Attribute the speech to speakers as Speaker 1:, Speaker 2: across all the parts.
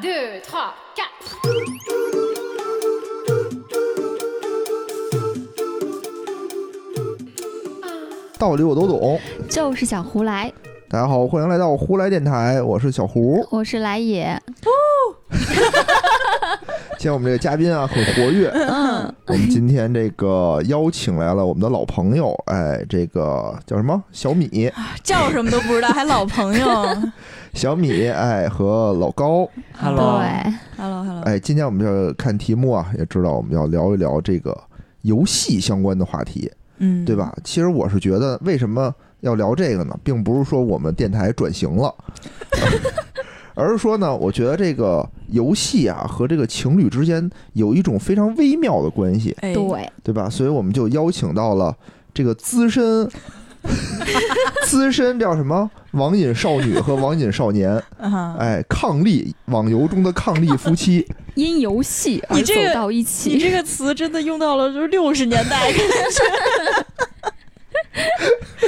Speaker 1: Deux, trois, quatre.
Speaker 2: 道理我都懂。
Speaker 3: 就是小胡来，
Speaker 2: 大家好，欢迎来到胡来电台，我是小胡。
Speaker 3: 我是来也，
Speaker 2: 今天我们这个嘉宾啊很活跃，
Speaker 3: 嗯，
Speaker 2: 我们今天这个邀请来了我们的老朋友，哎，这个叫什么小米，
Speaker 4: 叫什么都不知道，还老朋友。
Speaker 2: 小米，哎和老高
Speaker 4: ，Hello
Speaker 3: 对
Speaker 4: ，Hello Hello，
Speaker 2: 哎，今天我们就看题目啊，也知道我们要聊一聊这个游戏相关的话题，
Speaker 4: 嗯，
Speaker 2: 对？吧？其实我是觉得，为什么要聊这个呢？并不是说我们电台转型了，而是说呢，我觉得这个游戏啊和这个情侣之间有一种非常微妙的关系，
Speaker 4: 哎，
Speaker 3: 对，
Speaker 2: 对吧？所以我们就邀请到了这个资深。资深叫什么？网瘾少女和网瘾少年，哎，伉俪网游中的伉俪夫妻，
Speaker 3: 因游戏而走
Speaker 4: 你这个
Speaker 3: 到一
Speaker 4: 你，这个词真的用到了就是六十年代，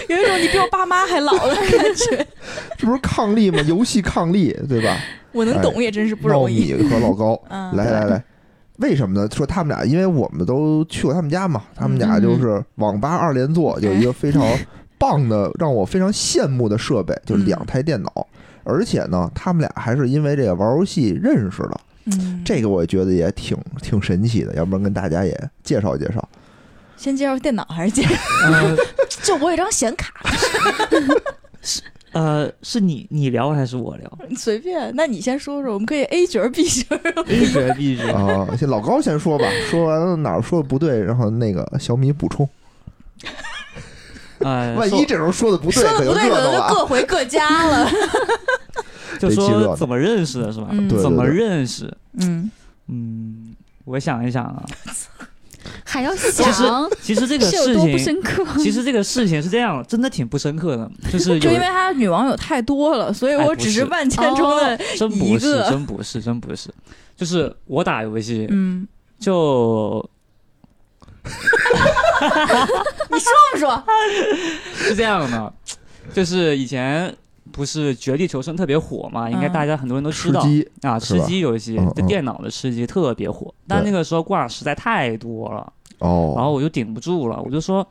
Speaker 4: 有一种你比我爸妈还老的感觉。
Speaker 2: 这不是伉俪吗？游戏伉俪，对吧？
Speaker 4: 我能懂也真是不容易。
Speaker 2: 闹米和老高，
Speaker 4: 嗯，
Speaker 2: 来来来，为什么呢？说他们俩，因为我们都去过他们家嘛，他们俩就是网吧二连坐，有一个非常棒的，让我非常羡慕的设备，就是两台电脑，而且呢，他们俩还是因为这个玩游戏认识的，
Speaker 4: 嗯，
Speaker 2: 这个我觉得也挺挺神奇的，要不然跟大家也介绍介绍。
Speaker 4: 先介绍电脑还是介绍？
Speaker 5: 呃
Speaker 4: 就我有张显卡，是
Speaker 5: 呃，是你你聊还是我聊
Speaker 4: 你随便。那你先说说，我们可以 A 角 B 角。
Speaker 5: ？A 角 B 角，
Speaker 2: 啊，先老高先说吧，说完了哪儿说的不对，然后那个小米补充。
Speaker 5: 呃，
Speaker 2: 万一这时候说的不对，
Speaker 4: 说的不对，
Speaker 2: 可
Speaker 4: 能就。各回各家了。
Speaker 5: 就说怎么认识的是吧？
Speaker 4: 嗯
Speaker 5: 怎么认识？
Speaker 4: 嗯，
Speaker 5: 嗯，我想一想啊，
Speaker 3: 还要
Speaker 5: 实
Speaker 3: 想
Speaker 5: 其实这个事情不
Speaker 3: 深刻。
Speaker 5: 其实这个事情是这样，真的挺不深刻的，就是
Speaker 4: 就因为他女网友太多了，所以我只是
Speaker 5: 是
Speaker 4: 万千中的
Speaker 5: 真不是，真不是，真不是，就是我打游戏
Speaker 4: 嗯，
Speaker 5: 就
Speaker 4: 你说不说？
Speaker 5: 是这样的，就是以前不是《绝地求生》特别火嘛，应该
Speaker 4: 嗯。
Speaker 5: 大家很多人都知道。
Speaker 2: 吃鸡
Speaker 5: 啊，吃鸡游戏
Speaker 2: 嗯，嗯。
Speaker 5: 就电脑的吃鸡特别火，但那个时候挂实在太多了，
Speaker 2: 哦，
Speaker 5: 然后我就顶不住了，我就说，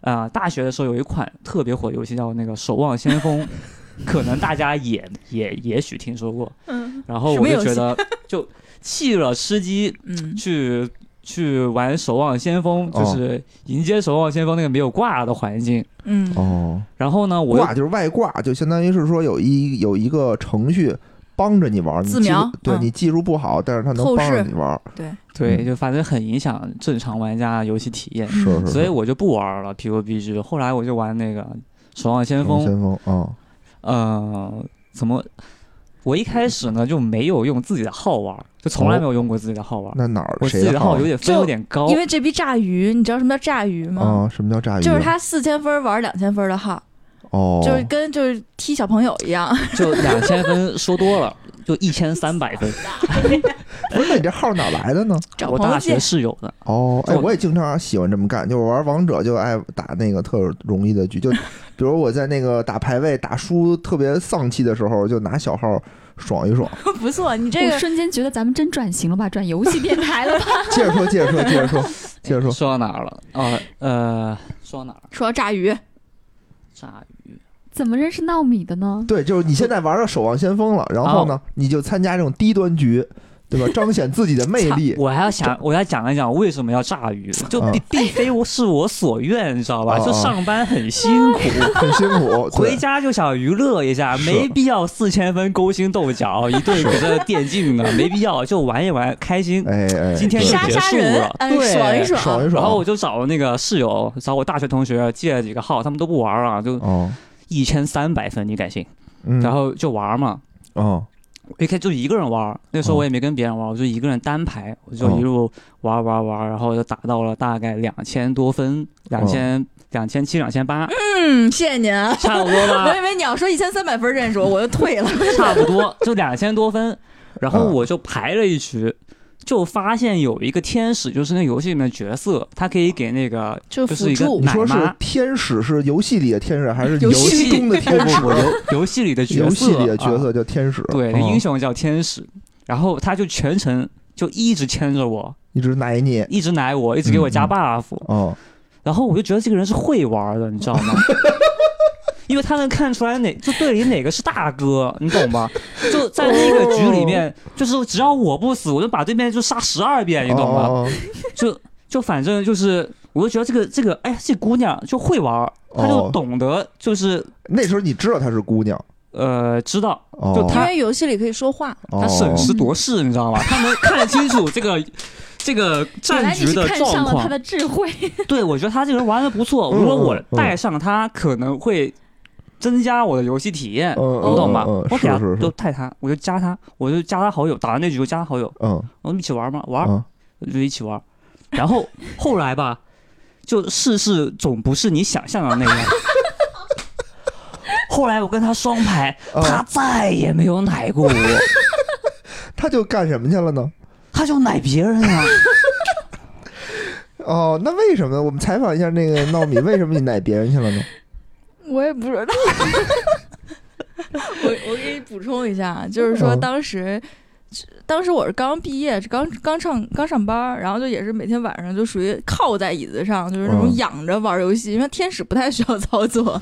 Speaker 5: 啊，大学的时候有一款特别火的游戏叫那个《守望先锋》，可能大家也也也许听说过，
Speaker 4: 嗯。
Speaker 5: 然后我就觉得就弃了吃鸡，
Speaker 4: 嗯。
Speaker 5: 去去玩《守望先锋》，
Speaker 2: 哦。
Speaker 5: 就是迎接《守望先锋》那个没有挂的环境。
Speaker 4: 嗯。
Speaker 2: 哦，
Speaker 5: 然后呢，我又
Speaker 2: 挂就是外挂，就相当于是说有一有一个程序帮着你玩，你技术
Speaker 4: 自瞄嗯。
Speaker 2: 对你技术不好，但是它能帮着你玩，
Speaker 4: 对，
Speaker 5: 对，
Speaker 2: 嗯。
Speaker 5: 就反正很影响正常玩家游戏体验，
Speaker 2: 是是，
Speaker 5: 所以我就不玩了 PUBG。后来我就玩那个《守望先锋》，
Speaker 2: 先锋啊，
Speaker 5: 呃，怎么？我一开始呢就没有用自己的号玩，就从来没有用过自己的号玩。
Speaker 2: 那哪儿
Speaker 5: 我自己的号有点分有点高
Speaker 4: 因，为这逼炸鱼，你知道什么叫炸鱼吗？
Speaker 2: 啊？什么叫炸鱼？
Speaker 4: 就是他四千分玩两千分的号，
Speaker 2: 哦，
Speaker 4: 就是跟就是踢小朋友一样。
Speaker 5: 就两千分说多了，就一千三百分。
Speaker 2: 不是那你这号哪来的呢？
Speaker 4: 找
Speaker 5: 我大学
Speaker 4: 借，
Speaker 5: 室友的，
Speaker 2: 哦，哎，我也经常喜欢这么干，就是玩王者就爱打那个特容易的局，就比如我在那个打排位打输特别丧气的时候，就拿小号爽一爽。
Speaker 4: 不错，你这个
Speaker 3: 瞬间觉得咱们真转型了吧，转游戏电台了吧？
Speaker 2: 接着说，接着说，接着说，接着说。
Speaker 5: 说到哪儿了？啊，呃，说到哪儿了？
Speaker 4: 说到炸鱼，
Speaker 5: 炸鱼。
Speaker 3: 怎么认识糯米的呢？
Speaker 2: 对，就是你现在玩到守望先锋了，然后呢，你就参加这种低端局，对吧？彰显自己的魅力。
Speaker 5: 我还要想，我要讲一讲为什么要炸鱼，就
Speaker 2: 嗯
Speaker 5: 并并非我是我所愿，你知道吧？
Speaker 2: 哦
Speaker 5: 就上班很辛苦，
Speaker 2: 很辛苦，
Speaker 5: 回家就想娱乐一下，没必要四千分勾心斗角，一顿搁这电竞的，没必要，就玩一玩，开心。
Speaker 2: 哎哎，
Speaker 5: 今天就
Speaker 4: 杀
Speaker 5: 结束
Speaker 4: 杀人
Speaker 5: 了，，
Speaker 4: 哎，
Speaker 5: 对，
Speaker 4: 爽一爽，
Speaker 2: 爽一爽。
Speaker 5: 然后我就找那个室友，找我大学同学借了几个号，他们都不玩啊，就
Speaker 2: 哦，
Speaker 5: 一千三百分，你敢信？
Speaker 2: 嗯，
Speaker 5: 然后就玩嘛，
Speaker 2: 哦，
Speaker 5: 我一开始就一个人玩，那时候
Speaker 2: 哦
Speaker 5: 我也没跟别人玩，我就一个人单排，我就一路玩玩玩，然后就打到了大概两千多分，两千两千七、两千八，
Speaker 4: 嗯，谢谢您啊。
Speaker 5: 差不多吧 我，
Speaker 4: 以为你要说一千三百分认识我，我就退了。
Speaker 5: 差不多就两千多分。然后
Speaker 2: 嗯
Speaker 5: 我就排了一局，就发现有一个天使，就是那游戏里面的角色，他可以给那个
Speaker 4: 就
Speaker 5: 就是一个
Speaker 4: 辅助。
Speaker 2: 你说是
Speaker 5: 奶妈
Speaker 2: 天使是游戏里的天使，还是
Speaker 4: 游戏
Speaker 2: 戏中的天使？
Speaker 5: 游游戏里的角色，
Speaker 2: 游戏里的角
Speaker 5: 啊
Speaker 2: 色叫天使，
Speaker 5: 对，
Speaker 2: 嗯
Speaker 5: 英雄叫天使。然后他就全程就一直牵着我，
Speaker 2: 一直奶你，
Speaker 5: 一直奶我，一直给我加
Speaker 2: 嗯。
Speaker 5: buff，、
Speaker 2: 哦，
Speaker 5: 然后我就觉得这个人是会玩的，你知道吗？因为他能看出来哪就队里哪个是大哥，你懂吗？就在那个局里面，就是只要我不死，我就把对面就杀十二遍，你懂吗？
Speaker 2: 哦？
Speaker 5: 就就反正就是，我就觉得这个这个，哎，这姑娘就会玩儿，她就
Speaker 2: 哦
Speaker 5: 懂得，就是
Speaker 2: 那时候你知道她是姑娘，
Speaker 5: 呃，知道
Speaker 2: 哦，
Speaker 5: 就她
Speaker 4: 因为游戏里可以说话，
Speaker 2: 哦
Speaker 5: 她审时度势，你知道吗？她能看得清楚这个 这个
Speaker 3: 原
Speaker 5: 战局的状况
Speaker 3: 看上了他。的智慧，
Speaker 5: 对，我觉得他这个人玩的不错。
Speaker 2: 嗯
Speaker 5: 如果我带上他，可能会增加我的游戏体验，
Speaker 2: 嗯
Speaker 5: 你懂吧？
Speaker 2: 嗯嗯
Speaker 5: 我给他就带他，我就加他，我就加他好友，打完那局就加他好友，
Speaker 2: 嗯
Speaker 5: 我们一起玩嘛？玩，
Speaker 2: 嗯
Speaker 5: 就一起玩。然后 后来吧，就世事总不是你想象的那样。后来我跟他双排，
Speaker 2: 嗯
Speaker 5: 他再也没有奶过我，
Speaker 2: 他就干什么去了呢？
Speaker 5: 他就奶别人啊。
Speaker 2: 哦，那为什么？我们采访一下那个糯米，为什么你奶别人去了呢？
Speaker 4: 我也不知道。我我给你补充一下，就是说
Speaker 2: 嗯
Speaker 4: 当时。当时我是刚毕业，是刚刚上刚上班，然后就也是每天晚上就属于靠在椅子上，就是那种
Speaker 2: 嗯
Speaker 4: 仰着玩游戏，因为天使不太需要操作，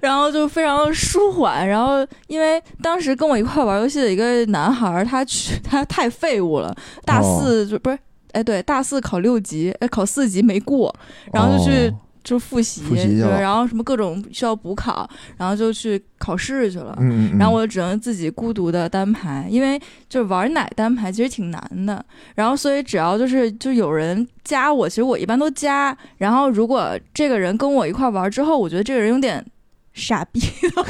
Speaker 4: 然后就非常舒缓。然后因为当时跟我一块玩游戏的一个男孩儿，他去他太废物了，大
Speaker 2: 哦
Speaker 4: 四就不是哎对，大四考六级，哎考四级没过，然后就去
Speaker 2: 哦
Speaker 4: 就复习，
Speaker 2: 复习
Speaker 4: 对然后什么各种需要补考，然后就去考试去了。
Speaker 2: 嗯嗯嗯，
Speaker 4: 然后我就只能自己孤独的单排，因为就是玩奶单排其实挺难的。然后所以只要就是就有人加我，其实我一般都加。然后如果这个人跟我一块玩之后，我觉得这个人有点傻逼，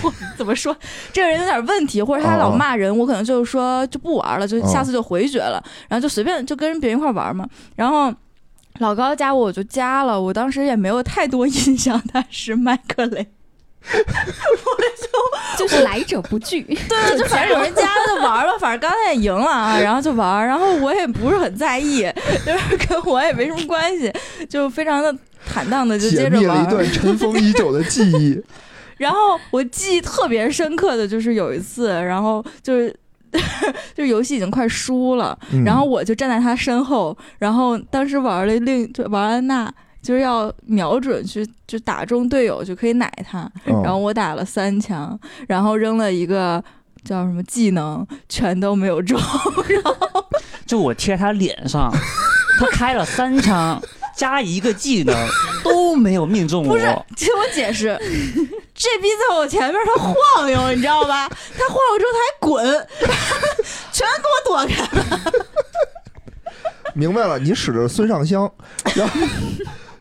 Speaker 4: 我怎么说？这个人有点问题，或者他老
Speaker 2: 哦
Speaker 4: 骂人，我可能就是说就不玩了，就下次就回绝了，然后就随便就跟别人一块玩嘛。然后。老高加我，我就加了。我当时也没有太多印象，他是麦克雷。
Speaker 3: 我 就就是来者不拒。
Speaker 4: 对，就反正有人加就玩吧，反正刚才也赢了啊，然后就玩，然后我也不是很在意，就是跟我也没什么关系，就非常的坦荡的就接着
Speaker 2: 密了一段。尘封已久的记忆。
Speaker 4: 然后我记忆特别深刻的就是有一次，然后就是。就是游戏已经快输了，
Speaker 2: 嗯
Speaker 4: 然后我就站在他身后，然后当时玩了另就玩安娜，就是要瞄准去就打中队友就可以奶他，
Speaker 2: 嗯
Speaker 4: 然后我打了三枪，然后扔了一个叫什么技能，全都没有中。
Speaker 5: 然后就我贴他脸上，他开了三枪加一个技能都没有命中我。
Speaker 4: 不是，听我解释，这逼在我前面他晃悠，你知道吧？他晃悠之后他还滚，全给我躲开了。
Speaker 2: 明白了，你使的是孙尚香，然后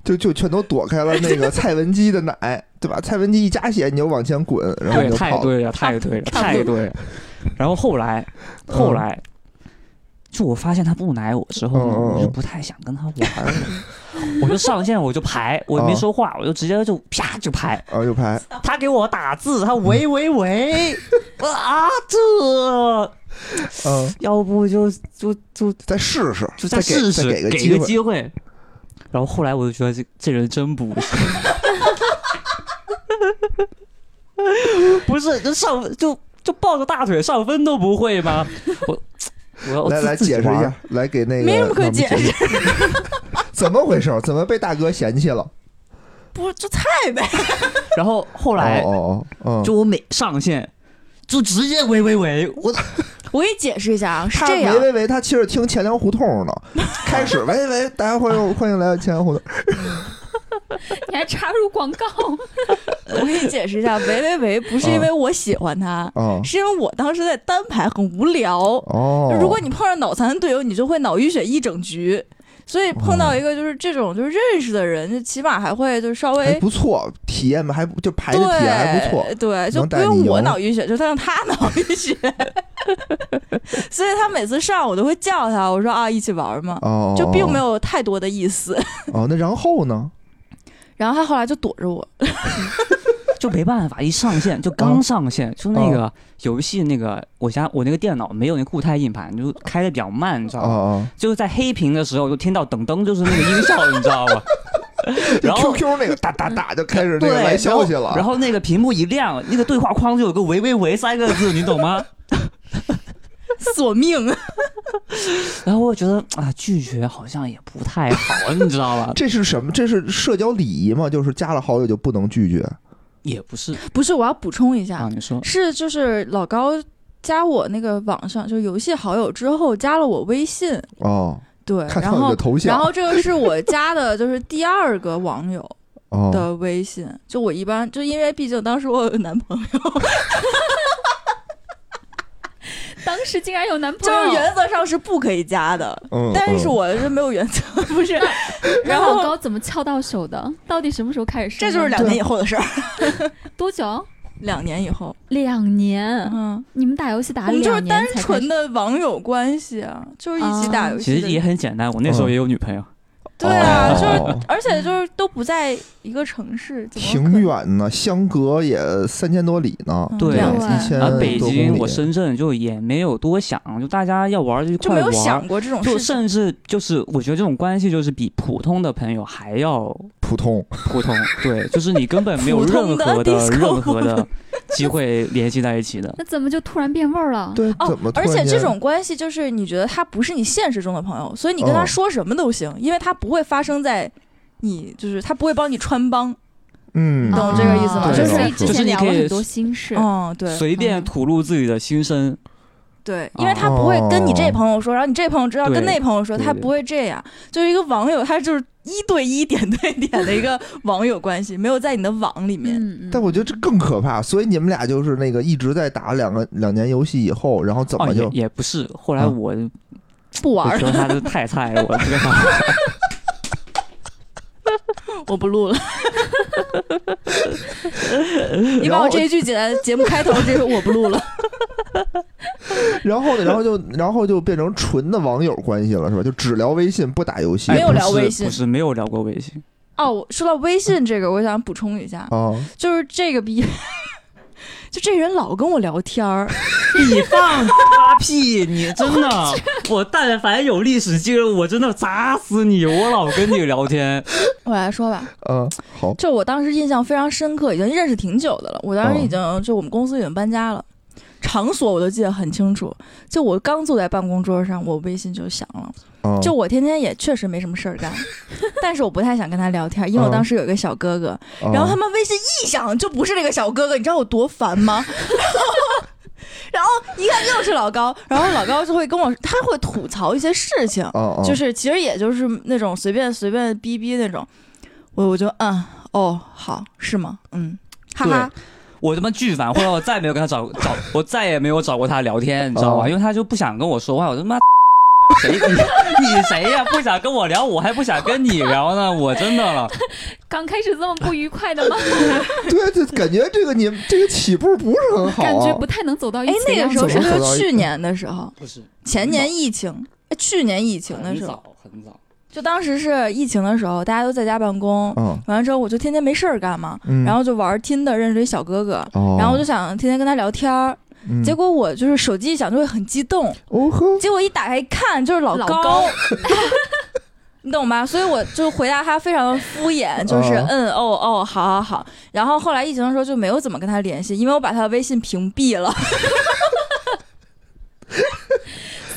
Speaker 2: 就就全都躲开了那个蔡文姬的奶，对吧？蔡文姬一加血你就往前滚，然后你，就跑。
Speaker 5: 太对了，太对了，太对了。然后后来，
Speaker 2: 嗯
Speaker 5: 后来，就我发现他不奶我之后我就不太想跟他玩了，我就上线我就排，我也没
Speaker 2: 哦
Speaker 5: 说话，我就直接就啪就排。
Speaker 2: 啊，就排，
Speaker 5: 他给我打字，他喂喂喂，啊这，
Speaker 2: 嗯，
Speaker 5: 要不就就就
Speaker 2: 再试试，
Speaker 5: 就
Speaker 2: 再
Speaker 5: 试试，
Speaker 2: 给个机会。
Speaker 5: 机会。然后后来我就觉得这这人真不行，不是就上就就抱着大腿上分都不会吗？我 我要
Speaker 2: 来来解释一下，来给那个
Speaker 4: 没什么可解释，
Speaker 2: 怎么回事？怎么被大哥嫌弃了？
Speaker 4: 不就菜呗？
Speaker 5: 然后后来
Speaker 2: 哦哦哦，嗯，
Speaker 5: 就我每上线就直接喂喂喂，我
Speaker 4: 我给你解释一下啊，是
Speaker 2: 他
Speaker 4: 这样
Speaker 2: 喂，喂喂，他其实听钱粮胡同呢。开始喂喂，大家欢迎欢迎来到钱粮胡同。
Speaker 3: 你还插入广告？
Speaker 4: 我给你解释一下，喂喂喂，不是因为我喜欢他，
Speaker 2: 啊
Speaker 4: 是因为我当时在单排很无聊。
Speaker 2: 哦，
Speaker 4: 如果你碰上脑残队友，你就会脑淤血一整局。所以碰到一个就是这种就是认识的人，就起码还会就稍
Speaker 2: 还
Speaker 4: 微
Speaker 2: 不错，体验吧还不就排的体验还不错。
Speaker 4: 对对，就不用我脑淤血，就他让他脑淤血。所以他每次上我都会叫他，我说啊一起玩嘛，
Speaker 2: 哦，
Speaker 4: 就并没有太多的意思。
Speaker 2: 哦。那然后呢？
Speaker 4: 然后他后来就躲着我，
Speaker 5: 就没办法，一上线就刚上线，就那个游戏那个我家我那个电脑没有那固态硬盘，就开的比较慢，你知道吗？就是在黑屏的时候就听到噔噔，就是那个音效，你知道吗？然后
Speaker 2: QQ 那个哒哒哒就开始 那，个来消息了。
Speaker 5: 然后然后那个屏幕一亮，那个对话框就有个“喂喂喂”三个字，你懂吗？
Speaker 4: 索命。
Speaker 5: 然后我觉得啊，拒绝好像也不太好，你知道吧？
Speaker 2: 这是什么？这是社交礼仪吗？就是加了好友就不能拒绝？
Speaker 5: 也不是。
Speaker 4: 不是，我要补充一下，
Speaker 5: 啊，你说。
Speaker 4: 是就是老高加我那个网上就是游戏好友之后加了我微信，
Speaker 2: 哦，
Speaker 4: 对，
Speaker 2: 看到你
Speaker 4: 然后
Speaker 2: 的头像，
Speaker 4: 然后这个是我加的就是第二个网友
Speaker 2: 哦，
Speaker 4: 的微信，就我一般就因为毕竟当时我有男朋友，
Speaker 3: 当时竟然有男朋友就，
Speaker 4: 是原则上是不可以加的，
Speaker 2: 嗯，
Speaker 4: 但是
Speaker 2: 嗯
Speaker 4: 我是没有原则，不是，然
Speaker 3: 然后
Speaker 4: 后
Speaker 3: 高怎么撬到手的？到底什么时候开始？
Speaker 4: 这就是两年以后的事儿，
Speaker 3: 多久？
Speaker 4: 两年以后，
Speaker 3: 两年。
Speaker 4: 嗯。
Speaker 3: 你们打游戏打
Speaker 4: 我们就是
Speaker 3: 两年
Speaker 4: 单
Speaker 3: 才
Speaker 4: 纯的网友关系啊，就是一起打游戏的。
Speaker 5: 其实也很简单，我那时候
Speaker 2: 嗯
Speaker 5: 也有女朋友，
Speaker 4: 对啊，
Speaker 2: 哦
Speaker 4: 就是而且就是都不在一个城市，怎么可
Speaker 2: 挺。远呢，相隔也三千多里呢，
Speaker 4: 嗯
Speaker 5: 对
Speaker 2: 一千
Speaker 5: 啊，
Speaker 2: 多公
Speaker 5: 北京
Speaker 2: 里
Speaker 5: 我深圳就也没有多想，就大家要玩就一
Speaker 4: 就没有
Speaker 5: 块玩，
Speaker 4: 想过这种
Speaker 5: 就
Speaker 4: 事情。
Speaker 5: 甚至就是我觉得这种关系就是比普通的朋友还要
Speaker 2: 普通，
Speaker 5: 普通，对，就是你根本没有
Speaker 4: 普通的
Speaker 5: 任何的
Speaker 4: disco
Speaker 5: 任何的机会联系在一起的。
Speaker 3: 那怎么就突然变味儿了？
Speaker 2: 对，
Speaker 4: 哦
Speaker 2: 怎么，突
Speaker 4: 而且这种关系就是你觉得他不是你现实中的朋友，所以你跟他
Speaker 2: 哦
Speaker 4: 说什么都行，因为他不会发生在你，就是他不会帮你穿帮。
Speaker 2: 嗯，
Speaker 4: 懂这个意思吗
Speaker 3: 就是之
Speaker 5: 就是
Speaker 3: 前
Speaker 5: 你可以
Speaker 3: 聊了很多心事。
Speaker 4: 嗯，对，
Speaker 5: 随便
Speaker 4: 嗯
Speaker 5: 吐露自己的心声，
Speaker 4: 对，因为他不会跟你这朋友说，然后你这朋友知道跟那朋友说，他不会这样。就是一个网友，他就是一对一、点对点的一个网友关系，没有在你的网里面。
Speaker 3: 嗯，嗯
Speaker 2: 但我觉得这更可怕，所以你们俩就是那个一直在打两个两年游戏以后，然后怎
Speaker 5: 哦，
Speaker 2: 么就
Speaker 5: 也也不是。后来
Speaker 2: 啊
Speaker 5: 我
Speaker 4: 不玩了，
Speaker 5: 我觉得他是太菜了，我。
Speaker 4: 我不录了。你把我这一句剪在节目开头，这个我不录了。
Speaker 2: 然后呢，然后就然后就变成纯的网友关系了，是吧？就只聊微信不打游戏
Speaker 4: 没有聊微信
Speaker 5: 不是没有聊过微信。
Speaker 4: 哦，说到微信这个，我想补充一下，
Speaker 2: 哦，
Speaker 4: 就是这个逼，就这人老跟我聊天儿，
Speaker 5: 你放他屁！你真的，我但凡有历史记录，我真的砸死你！我老跟你聊天，
Speaker 4: 我来说吧，
Speaker 2: 嗯，好，
Speaker 4: 就我当时印象非常深刻，已经认识挺久的了。我当时
Speaker 2: 哦
Speaker 4: 已经就我们公司已经搬家了，场所我都记得很清楚。就我刚坐在办公桌上，我微信就响了。
Speaker 2: 嗯
Speaker 4: 就我天天也确实没什么事儿干，但是我不太想跟他聊天，因为我
Speaker 2: 嗯
Speaker 4: 当时有一个小哥哥，
Speaker 2: 嗯
Speaker 4: 然后他们微信一响就不是那个小哥哥，你知道我多烦吗？然后一看又是老高，然后老高就会跟我，他会吐槽一些事情，就是其实也就是那种随便随便逼逼那种，我我就嗯哦好是吗？嗯，哈哈，
Speaker 5: 我他妈巨烦，后来我再也没有跟他找 找，我再也没有找过他聊天，你知道吧？
Speaker 2: 哦
Speaker 5: 因为他就不想跟我说话，我他妈 谁你你谁呀、不想跟我聊，我还不想跟你聊呢，我真的了。
Speaker 3: 刚开始这么不愉快的吗？
Speaker 2: 对，就感觉这个你这个起步不是很好啊，
Speaker 3: 感觉不太能走到一
Speaker 4: 哎
Speaker 3: 起哎。
Speaker 4: 那个时候是不是去年的时候？
Speaker 5: 不是
Speaker 4: 前年疫情，哎去年疫情的时候，很
Speaker 5: 早很早，
Speaker 4: 就当时是疫情的时候，大家都在家办公，
Speaker 2: 嗯。
Speaker 4: 完了之后我就天天没事儿干嘛，
Speaker 2: 嗯，
Speaker 4: 然后就玩听的认识一小哥哥，
Speaker 2: 哦，
Speaker 4: 然后我就想天天跟他聊天儿，
Speaker 2: 嗯。
Speaker 4: 结果我就是手机一响就会很激动，
Speaker 2: 哦呵，
Speaker 4: 结果一打开一看就是老
Speaker 3: 老
Speaker 4: 高。
Speaker 3: 高。
Speaker 4: 你懂吧？所以我就回答他非常的敷衍，就是
Speaker 2: 哦
Speaker 4: 嗯哦哦好好好。然后后来疫情的时候就没有怎么跟他联系，因为我把他的微信屏蔽了。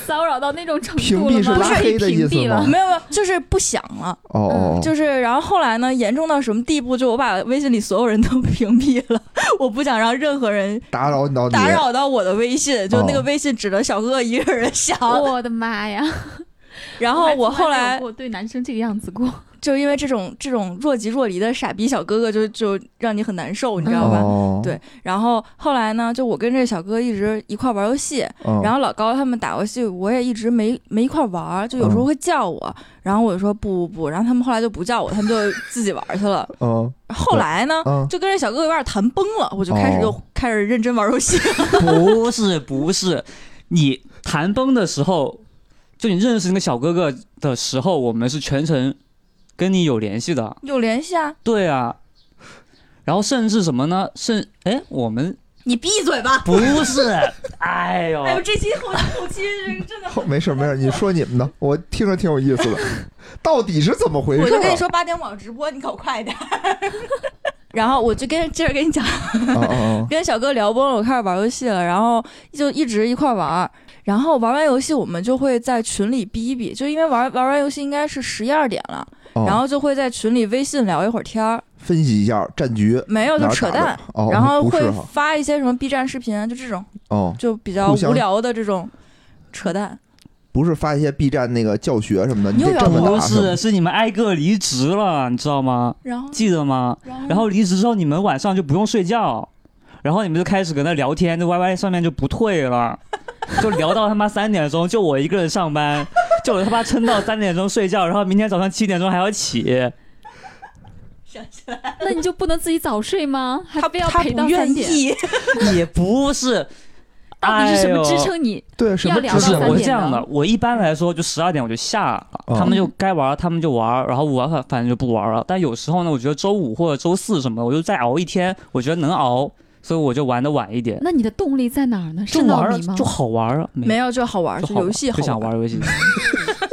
Speaker 3: 骚扰到那种程度了吗？
Speaker 2: 蔽是拉黑的意思吗
Speaker 3: 屏蔽了
Speaker 4: 没有没有，就是不响了。
Speaker 2: 哦哦，
Speaker 4: 就是，然后后来呢，严重到什么地步？就我把微信里所有人都屏蔽了，我不想让任何人
Speaker 2: 打扰到，
Speaker 4: 打扰到我的微信，就那个
Speaker 2: 哦
Speaker 4: 微信只能小哥哥一个人想。
Speaker 3: 我的妈呀！
Speaker 4: 然后我后来
Speaker 3: 我对男生这个样子过，
Speaker 4: 就因为这种这种若即若离的傻逼小哥哥就，就让你很难受，你知道吧？
Speaker 2: 哦，
Speaker 4: 对然后后来呢，就我跟这小哥一直一块玩游戏，
Speaker 2: 嗯，
Speaker 4: 然后老高他们打游戏，我也一直没没一块玩，就有时候会叫我，然后我就说不不不，然后他们后来就不叫我，他们就自己玩去了。
Speaker 2: 嗯。
Speaker 4: 后来呢，
Speaker 2: 嗯。
Speaker 4: 就跟这小哥哥有点谈崩了，我就开始又
Speaker 2: 哦
Speaker 4: 开始认真玩游戏。
Speaker 5: 不是不是，你谈崩的时候，就你认识那个小哥哥的时候，我们是全程跟你有联系的。
Speaker 4: 有联系啊？
Speaker 5: 对啊，然后甚至什么呢？甚哎，我们
Speaker 4: 你闭嘴吧！
Speaker 5: 不是，哎呦，
Speaker 4: 哎呦，这期后后期这个真的，
Speaker 2: 好，没事没事，你说你们的，我听着挺有意思的，到底是怎么回事？
Speaker 4: 我就跟你说八点网直播，你可快点。然后我就跟接着跟你讲！跟小哥聊崩了，我开始玩游戏了，然后就一直一块玩。然后玩完游戏，我们就会在群里逼一逼，就因为玩玩完游戏应该是十一二点了，
Speaker 2: 哦。
Speaker 4: 然后就会在群里微信聊一会儿天儿，
Speaker 2: 分析一下战局，
Speaker 4: 没有就扯淡，
Speaker 2: 哦，
Speaker 4: 然后会发一些什么 B 站视频啊，就这种
Speaker 2: 哦，
Speaker 4: 就比较无聊的这种扯淡。
Speaker 2: 不是发一些 B 站那个教学什么的，你
Speaker 4: 又要
Speaker 2: 得这么
Speaker 5: 不
Speaker 2: 打什么
Speaker 5: 是，是你们挨个离职了，你知道吗？
Speaker 4: 然后
Speaker 5: 记得吗？
Speaker 4: 然后
Speaker 5: 离职之后，你们晚上就不用睡觉，然后你们就开始搁那聊天，那 YY 上面就不退了，就聊到他妈三点钟，就我一个人上班，就我他妈撑到三点钟睡觉，然后明天早上七点钟还要起。
Speaker 3: 想起来那你就不能自己早睡吗？还
Speaker 4: 他
Speaker 3: 非要陪到三点？
Speaker 4: 意，
Speaker 5: 也不是，
Speaker 3: 到底是什么支撑你？
Speaker 2: 对什么
Speaker 3: 要聊
Speaker 5: 不是
Speaker 2: 知识
Speaker 3: 到三点的
Speaker 5: 我是这样的，我一般来说就十二点我就下了，
Speaker 2: 哦
Speaker 5: 他们就该玩他们就玩，然后我反反正就不玩了。但有时候呢，我觉得周五或者周四什么的，我就再熬一天，我觉得能熬，所以我就玩的晚一点。
Speaker 3: 那你的动力在哪儿呢？
Speaker 5: 就是玩儿
Speaker 3: 吗？
Speaker 5: 就好玩儿啊，
Speaker 4: 没有就好玩，
Speaker 5: 就
Speaker 4: 游戏
Speaker 5: 不想
Speaker 4: 玩
Speaker 5: 玩。游戏。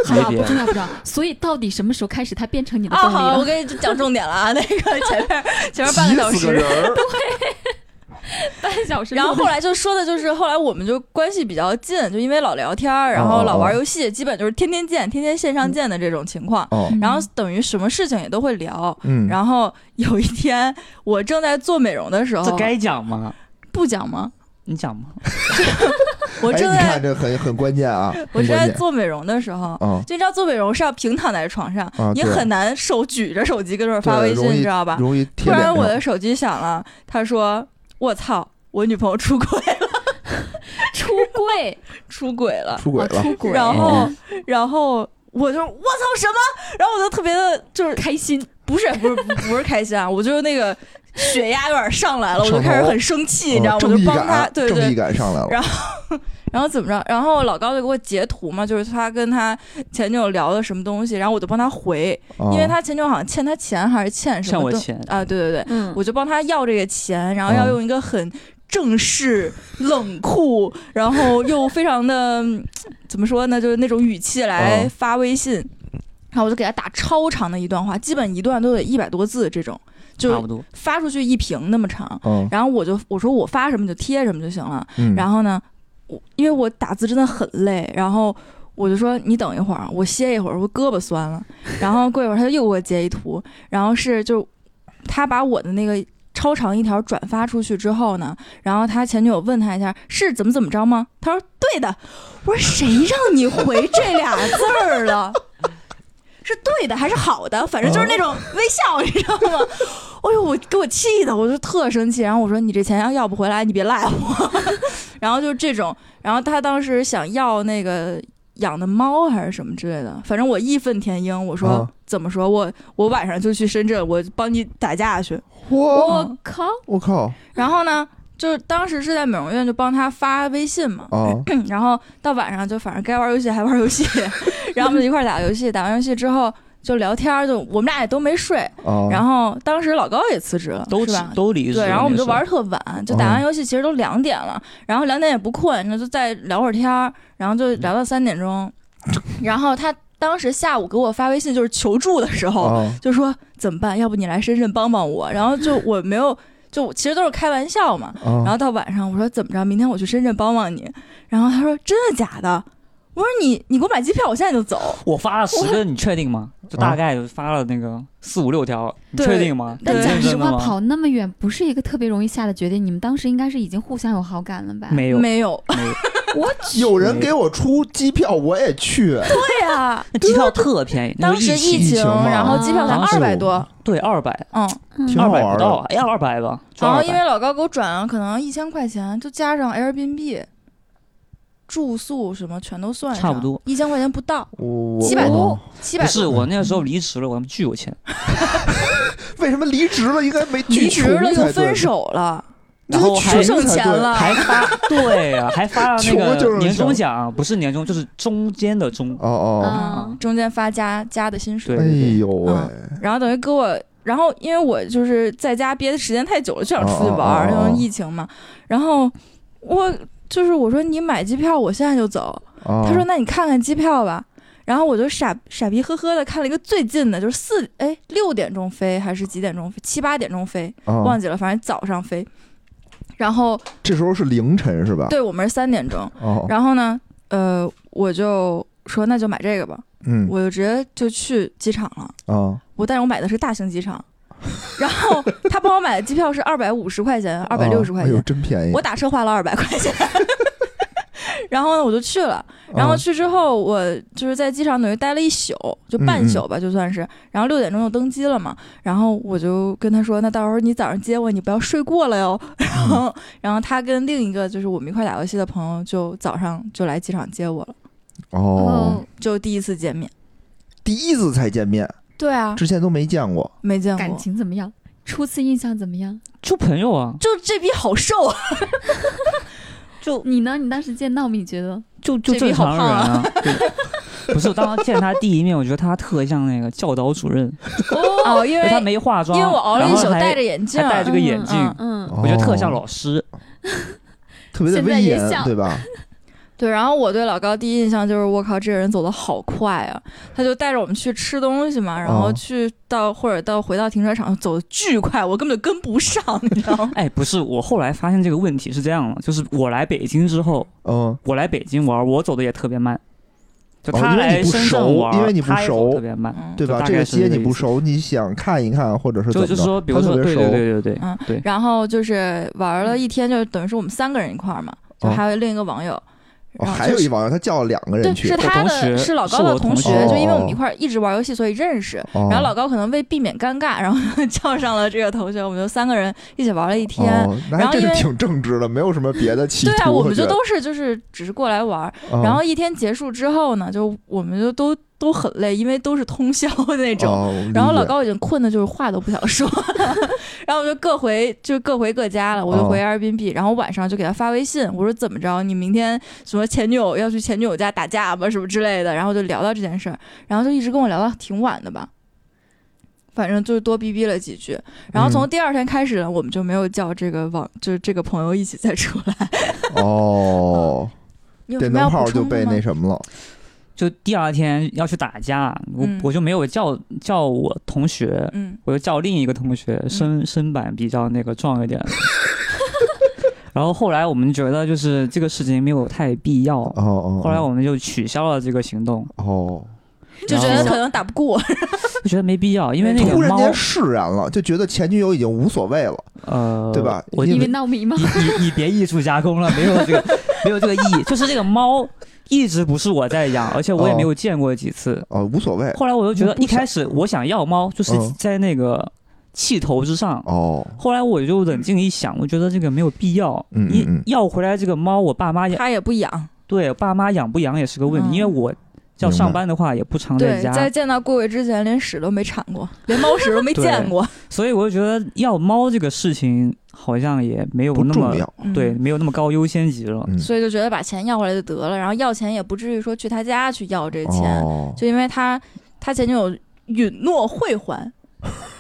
Speaker 3: 好吧，
Speaker 5: 没别
Speaker 3: 不重要不重要。所以到底什么时候开始它变成你的
Speaker 4: 啊，
Speaker 3: 动力
Speaker 4: 好，我
Speaker 3: 了？
Speaker 4: 给你讲重点了啊，那个前面前面半个小时，
Speaker 2: 人儿，
Speaker 3: 半小时。
Speaker 4: 然后后来就说的就是，后来我们就关系比较近，就因为老聊天儿，然后老玩游戏，基本就是天天见，天天线上见的这种情况。
Speaker 2: 哦，
Speaker 4: 然后等于什么事情也都会聊。
Speaker 2: 嗯，
Speaker 4: 然后有一天，我正在做美容的时候，
Speaker 5: 这该讲吗？
Speaker 4: 不讲吗？
Speaker 5: 你讲吗？
Speaker 2: 哎，
Speaker 4: 我正在、
Speaker 2: 你看这很很关键啊，
Speaker 4: 我正在做美容的时候，
Speaker 2: 啊
Speaker 4: 就你知道做美容是要平躺在床上，你很难手举着手机跟这儿发微信，你知道吧？
Speaker 2: 容易
Speaker 4: 突然我的手机响了，他说：“我操，我女朋友出轨了，
Speaker 3: 出柜，
Speaker 4: 出轨了。
Speaker 2: 出轨
Speaker 3: 出轨，
Speaker 4: 然后
Speaker 2: 哦，
Speaker 4: 然后我就我操什么？然后我就特别的，就是
Speaker 3: 开心。
Speaker 4: 不是不是不不是开心啊，我就是那个血压有点上来了，我就开始很生气，你知道吗？我
Speaker 2: 哦正义
Speaker 4: 就帮他，
Speaker 2: 对，
Speaker 4: 对
Speaker 2: 正义
Speaker 4: 对。
Speaker 2: 感上来了，
Speaker 4: 然然后怎么着？然后老高就给我截图嘛，就是他跟他前女友聊的什么东西，然后我就帮他回，
Speaker 2: 啊
Speaker 4: 因为他前女友好像欠他钱还是欠什么东
Speaker 5: 欠我钱
Speaker 4: 啊？对对对，
Speaker 3: 嗯，
Speaker 4: 我就帮他要这个钱，然后要
Speaker 2: 嗯
Speaker 4: 用一个很正式、冷酷，然后又非常的嗯怎么说呢，就是那种语气来
Speaker 2: 嗯
Speaker 4: 发微信。然后我就给他打超长的一段话，基本一段都得一百多字这种，就
Speaker 5: 差不多。
Speaker 4: 发出去一屏那么长。
Speaker 2: 嗯
Speaker 4: 然后我就我说我发什么就贴什么就行了。
Speaker 2: 嗯，
Speaker 4: 然后呢，我因为我打字真的很累，然后我就说你等一会儿，我歇一会儿，我胳膊酸了。然后过一会儿他又给我截一图，然后是就他把我的那个超长一条转发出去之后呢，然后他前女友问他一下是怎么怎么着吗？他说对的。我说谁让你回这俩字儿了？是对的还是好的？反正就是那种微笑，你知道吗？哎呦，我给我气的，我就特生气。然后我说：“你这钱要要不回来，你别赖我。”然后就这种，然后他当时想要那个养的猫还是什么之类的，反正我义愤填膺，我说：“
Speaker 2: 啊
Speaker 4: 怎么说？我我晚上就去深圳，我帮你打架去。
Speaker 3: 我靠，
Speaker 2: 我靠
Speaker 4: 然后呢，就是当时是在美容院，就帮他发微信嘛。
Speaker 2: 啊，
Speaker 4: 然后到晚上就反正该玩游戏还玩游戏，然后我们就一块儿打游戏。打完游戏之后就聊天儿，就我们俩也都没睡。
Speaker 2: 啊，
Speaker 4: 然后当时老高也辞职了，
Speaker 5: 都
Speaker 4: 是吧？
Speaker 5: 都离职。
Speaker 4: 对，然后我们就玩儿特晚，就打完游戏其实都两点了，然后两点也不困，那就再聊会儿天儿，然后就聊到三点钟。然后他当时下午给我发微信就是求助的时候，
Speaker 2: 啊
Speaker 4: 就说怎么办？要不你来深圳帮帮我？然后就我没有，就其实都是开玩笑嘛。然
Speaker 2: 啊，
Speaker 4: 后到晚上我说怎么着？明天我去深圳帮帮你。然后他说真的假的？我说你你给我买机票，我现在就走。
Speaker 5: 我发了十个，你确定吗？就大概发了那个四五六条，你确定吗？
Speaker 3: 但
Speaker 4: 对
Speaker 3: 讲实话？跑那么远不是一个特别容易下的决定。你们当时应该是已经互相有好感了吧？
Speaker 5: 没有，
Speaker 4: 没有。
Speaker 5: 没有。
Speaker 3: 我
Speaker 2: 有人给我出机票，我也去，
Speaker 4: 对呀、
Speaker 5: 那机票特便宜，
Speaker 4: 当时
Speaker 5: 疫情
Speaker 4: 然后机票才二百多。
Speaker 5: 对二百，
Speaker 4: 嗯，
Speaker 3: 嗯
Speaker 2: 挺好玩的
Speaker 5: 二百不到，哎，二百吧。
Speaker 4: 然后因为老高给我转了可能一千块钱，就加上 Airbnb、住宿什么全都算上，
Speaker 5: 差不多。
Speaker 4: 一千块钱不到，
Speaker 2: 我
Speaker 4: 700多
Speaker 2: 我
Speaker 4: 七百
Speaker 5: 不是我那个时候离职了，我他妈巨有钱，
Speaker 2: 为什么离职了应该没
Speaker 4: 离职了又
Speaker 2: 巨穷才对
Speaker 4: 分手了，
Speaker 5: 然后还
Speaker 4: 不剩钱了。
Speaker 5: 还发对啊，还发了那个年终。奖，不是年终，就是中间的中。
Speaker 2: 哦哦，
Speaker 3: 嗯，
Speaker 4: 中间发加加的薪水，
Speaker 2: 哎呦喂，
Speaker 4: 然后等于给我，然后因为我就是在家憋的时间太久了，就想出去玩儿，
Speaker 2: 哦哦。哦哦
Speaker 4: 因为疫情嘛。然后我就是我说你买机票，我现在就走。
Speaker 2: 啊
Speaker 4: 他说那你看看机票吧。然后我就傻傻逼呵呵的看了一个最近的，就是四哎六点钟飞还是几点钟飞？七八点钟飞，
Speaker 2: 啊
Speaker 4: 忘记了，反正早上飞。然后
Speaker 2: 这时候是凌晨是吧？
Speaker 4: 对我们是三点钟，
Speaker 2: 哦，
Speaker 4: 然后呢，呃，我就说那就买这个吧，
Speaker 2: 嗯
Speaker 4: 我就直接就去机场了。
Speaker 2: 啊
Speaker 4: 我但是我买的是大型机场，然后他帮我买的机票是二百五十块钱，二百六十块
Speaker 2: 哎呦
Speaker 4: 钱，
Speaker 2: 真便宜
Speaker 4: 我打车花了二百块钱。然后呢，我就去了。然后
Speaker 2: 啊
Speaker 4: 去之后，我就是在机场等于待了一宿，就半宿吧，就算是。然后六点钟就登机了嘛。然后我就跟他说：“那到时候你早上接我，你不要睡过了哟。”然后，然后他跟另一个就是我们一块打游戏的朋友，就早上就来机场接我了，
Speaker 2: 哦，
Speaker 4: 就第一次见面。
Speaker 2: 第一次才见面，
Speaker 4: 对啊，
Speaker 2: 之前都没见过。
Speaker 4: 没见过感。
Speaker 3: 情怎么样？初次印象怎么样？
Speaker 5: 就朋友啊，
Speaker 4: 就这逼好瘦啊！
Speaker 5: 就
Speaker 3: 你呢？你当时见闹米觉得
Speaker 5: 就就正常人啊。就 不是，我当时见他第一面，我觉得他特像那个教导主任，
Speaker 4: 哦，因为
Speaker 5: 他没化妆，
Speaker 4: 因为我熬了一宿，戴着眼镜
Speaker 5: 戴这个眼镜
Speaker 3: 嗯，
Speaker 5: 我觉得特像老师。
Speaker 2: 特别的威严，对吧？
Speaker 4: 对，然后我对老高第一印象就是，我靠，这个人走的好快啊！他就带着我们去吃东西嘛，然后
Speaker 2: 哦
Speaker 4: 去到或者到回到停车场走的巨快，我根本就跟不上，你知道吗？
Speaker 5: 哎，不是，我后来发现这个问题是这样的，就是我来北京之后，
Speaker 2: 嗯，
Speaker 5: 我来北京玩，我走的也特别慢。就
Speaker 2: 因为你不
Speaker 5: 来深
Speaker 2: 熟
Speaker 5: 圳玩，
Speaker 2: 因为你不熟
Speaker 5: 特别慢。
Speaker 4: 嗯
Speaker 2: 对吧？这个街你不熟，你想看一看，或者是怎么着？
Speaker 5: 就就是说，比如说，对
Speaker 2: 他特别熟
Speaker 5: 对对对对
Speaker 4: 嗯
Speaker 5: 对，
Speaker 4: 然后就是玩了一天，就等于说我们三个人一块儿嘛，就
Speaker 2: 哦
Speaker 4: 还有另一个网友。
Speaker 2: 还有一网友，他叫了两个人
Speaker 4: 对，
Speaker 2: 去
Speaker 4: 是，他的，是老高的同学，就因为我
Speaker 2: 哦
Speaker 4: 们一块儿一直玩游戏，所以认识。
Speaker 2: 哦
Speaker 4: 然后老高可能为避免尴尬，然后叫上了这个同学，我们就三个人一起玩了一天。
Speaker 2: 哦，那还真是
Speaker 4: 然后因为
Speaker 2: 挺正直的，没有什么别的企图。
Speaker 4: 对啊，我们就都是就是只是过来玩然后一天结束之后呢，就我们就都都很累，因为都是通宵的那种。
Speaker 2: 哦
Speaker 4: 然后老高已经困的，就是话都不想说，然后我就各回就各回各家了，我就回
Speaker 2: 哦
Speaker 4: Airbnb，、然后晚上就给他发微信，我说怎么着，你明天什么前女友要去前女友家打架吧，什么之类的，然后就聊到这件事儿，然后就一直跟我聊到挺晚的吧。反正就是多逼逼了几句，然后从
Speaker 2: 嗯
Speaker 4: 第二天开始呢，我们就没有叫这个网，就是这个朋友一起再出来。
Speaker 2: 哦，
Speaker 4: 你有
Speaker 2: 电
Speaker 4: 什么要补
Speaker 2: 灯泡就被那什么了。
Speaker 5: 就第二天要去打架，我
Speaker 4: 嗯。
Speaker 5: 我就没有叫叫我同学，
Speaker 4: 嗯。
Speaker 5: 我就叫另一个同学，身身板比较那个壮一点。的。然后后来我们觉得就是这个事情没有太必要，
Speaker 2: 哦哦，
Speaker 5: 后来我们就取消了这个行动，
Speaker 2: 哦，
Speaker 4: 就觉得可能打不过，
Speaker 5: 就觉得没必要，因为那个猫
Speaker 2: 突然间释然了，就觉得前女友已经无所谓了。
Speaker 5: 呃，
Speaker 2: 对吧？
Speaker 5: 我
Speaker 3: 因为
Speaker 2: 因为
Speaker 3: 闹迷吗？
Speaker 5: 你？你你别艺术加工了，没有这个没有这个意义，就是这个猫一直不是我在养，而且我也没有见过几次。
Speaker 2: 哦，无所谓。
Speaker 5: 后来我就觉得一开始我想要猫，就是
Speaker 2: 嗯
Speaker 5: 在那个气头之上。
Speaker 2: 哦，
Speaker 5: 后来我就冷静一想，我觉得这个没有必要。你
Speaker 2: 嗯
Speaker 5: 要回来这个猫，我爸妈养，
Speaker 4: 他也不养。
Speaker 5: 对爸妈养不养也是个问题，
Speaker 4: 嗯
Speaker 5: 因为我要上班的话也不常
Speaker 4: 在，
Speaker 5: 家，
Speaker 4: 在见到顾伟之前，连屎都没铲过，连猫屎都没见过。
Speaker 5: 所以我就觉得要猫这个事情好像也没有那么对，没有那么高优先级了。
Speaker 2: 嗯，
Speaker 4: 所以就觉得把钱要回来就得了，然后要钱也不至于说去他家去要这钱，
Speaker 2: 哦，
Speaker 4: 就因为他他前女友允诺会还，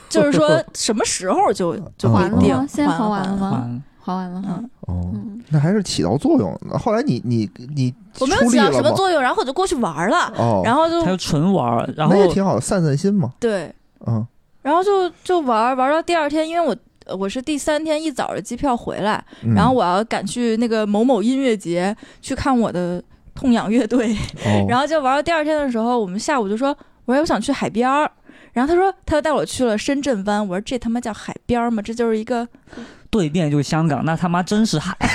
Speaker 4: 就是说 什么时候就就会
Speaker 3: 还了
Speaker 4: 定
Speaker 3: 吗？现在还完了吗？
Speaker 5: 还
Speaker 3: 还完了哈。
Speaker 4: 嗯，
Speaker 2: 哦，
Speaker 3: 嗯，
Speaker 2: 那还是起到作用。后来你你你
Speaker 4: 我没有起到？什么作用，然后我就过去玩了，
Speaker 2: 哦，
Speaker 4: 然后就
Speaker 5: 他就纯玩，然后
Speaker 2: 那也挺好，散散心嘛。
Speaker 4: 对，
Speaker 2: 嗯，
Speaker 4: 然后就就玩玩到第二天，因为我呃我是第三天一早的机票回来，
Speaker 2: 嗯
Speaker 4: 然后我要赶去那个某某音乐节去看我的痛痒乐队，
Speaker 2: 哦，
Speaker 4: 然后就玩到第二天的时候，我们下午就说我说我想去海边儿。然后他说，他就带我去了深圳湾。我说这他妈叫海边儿吗？这就是一个。
Speaker 5: 对面就是香港，那他妈真是海。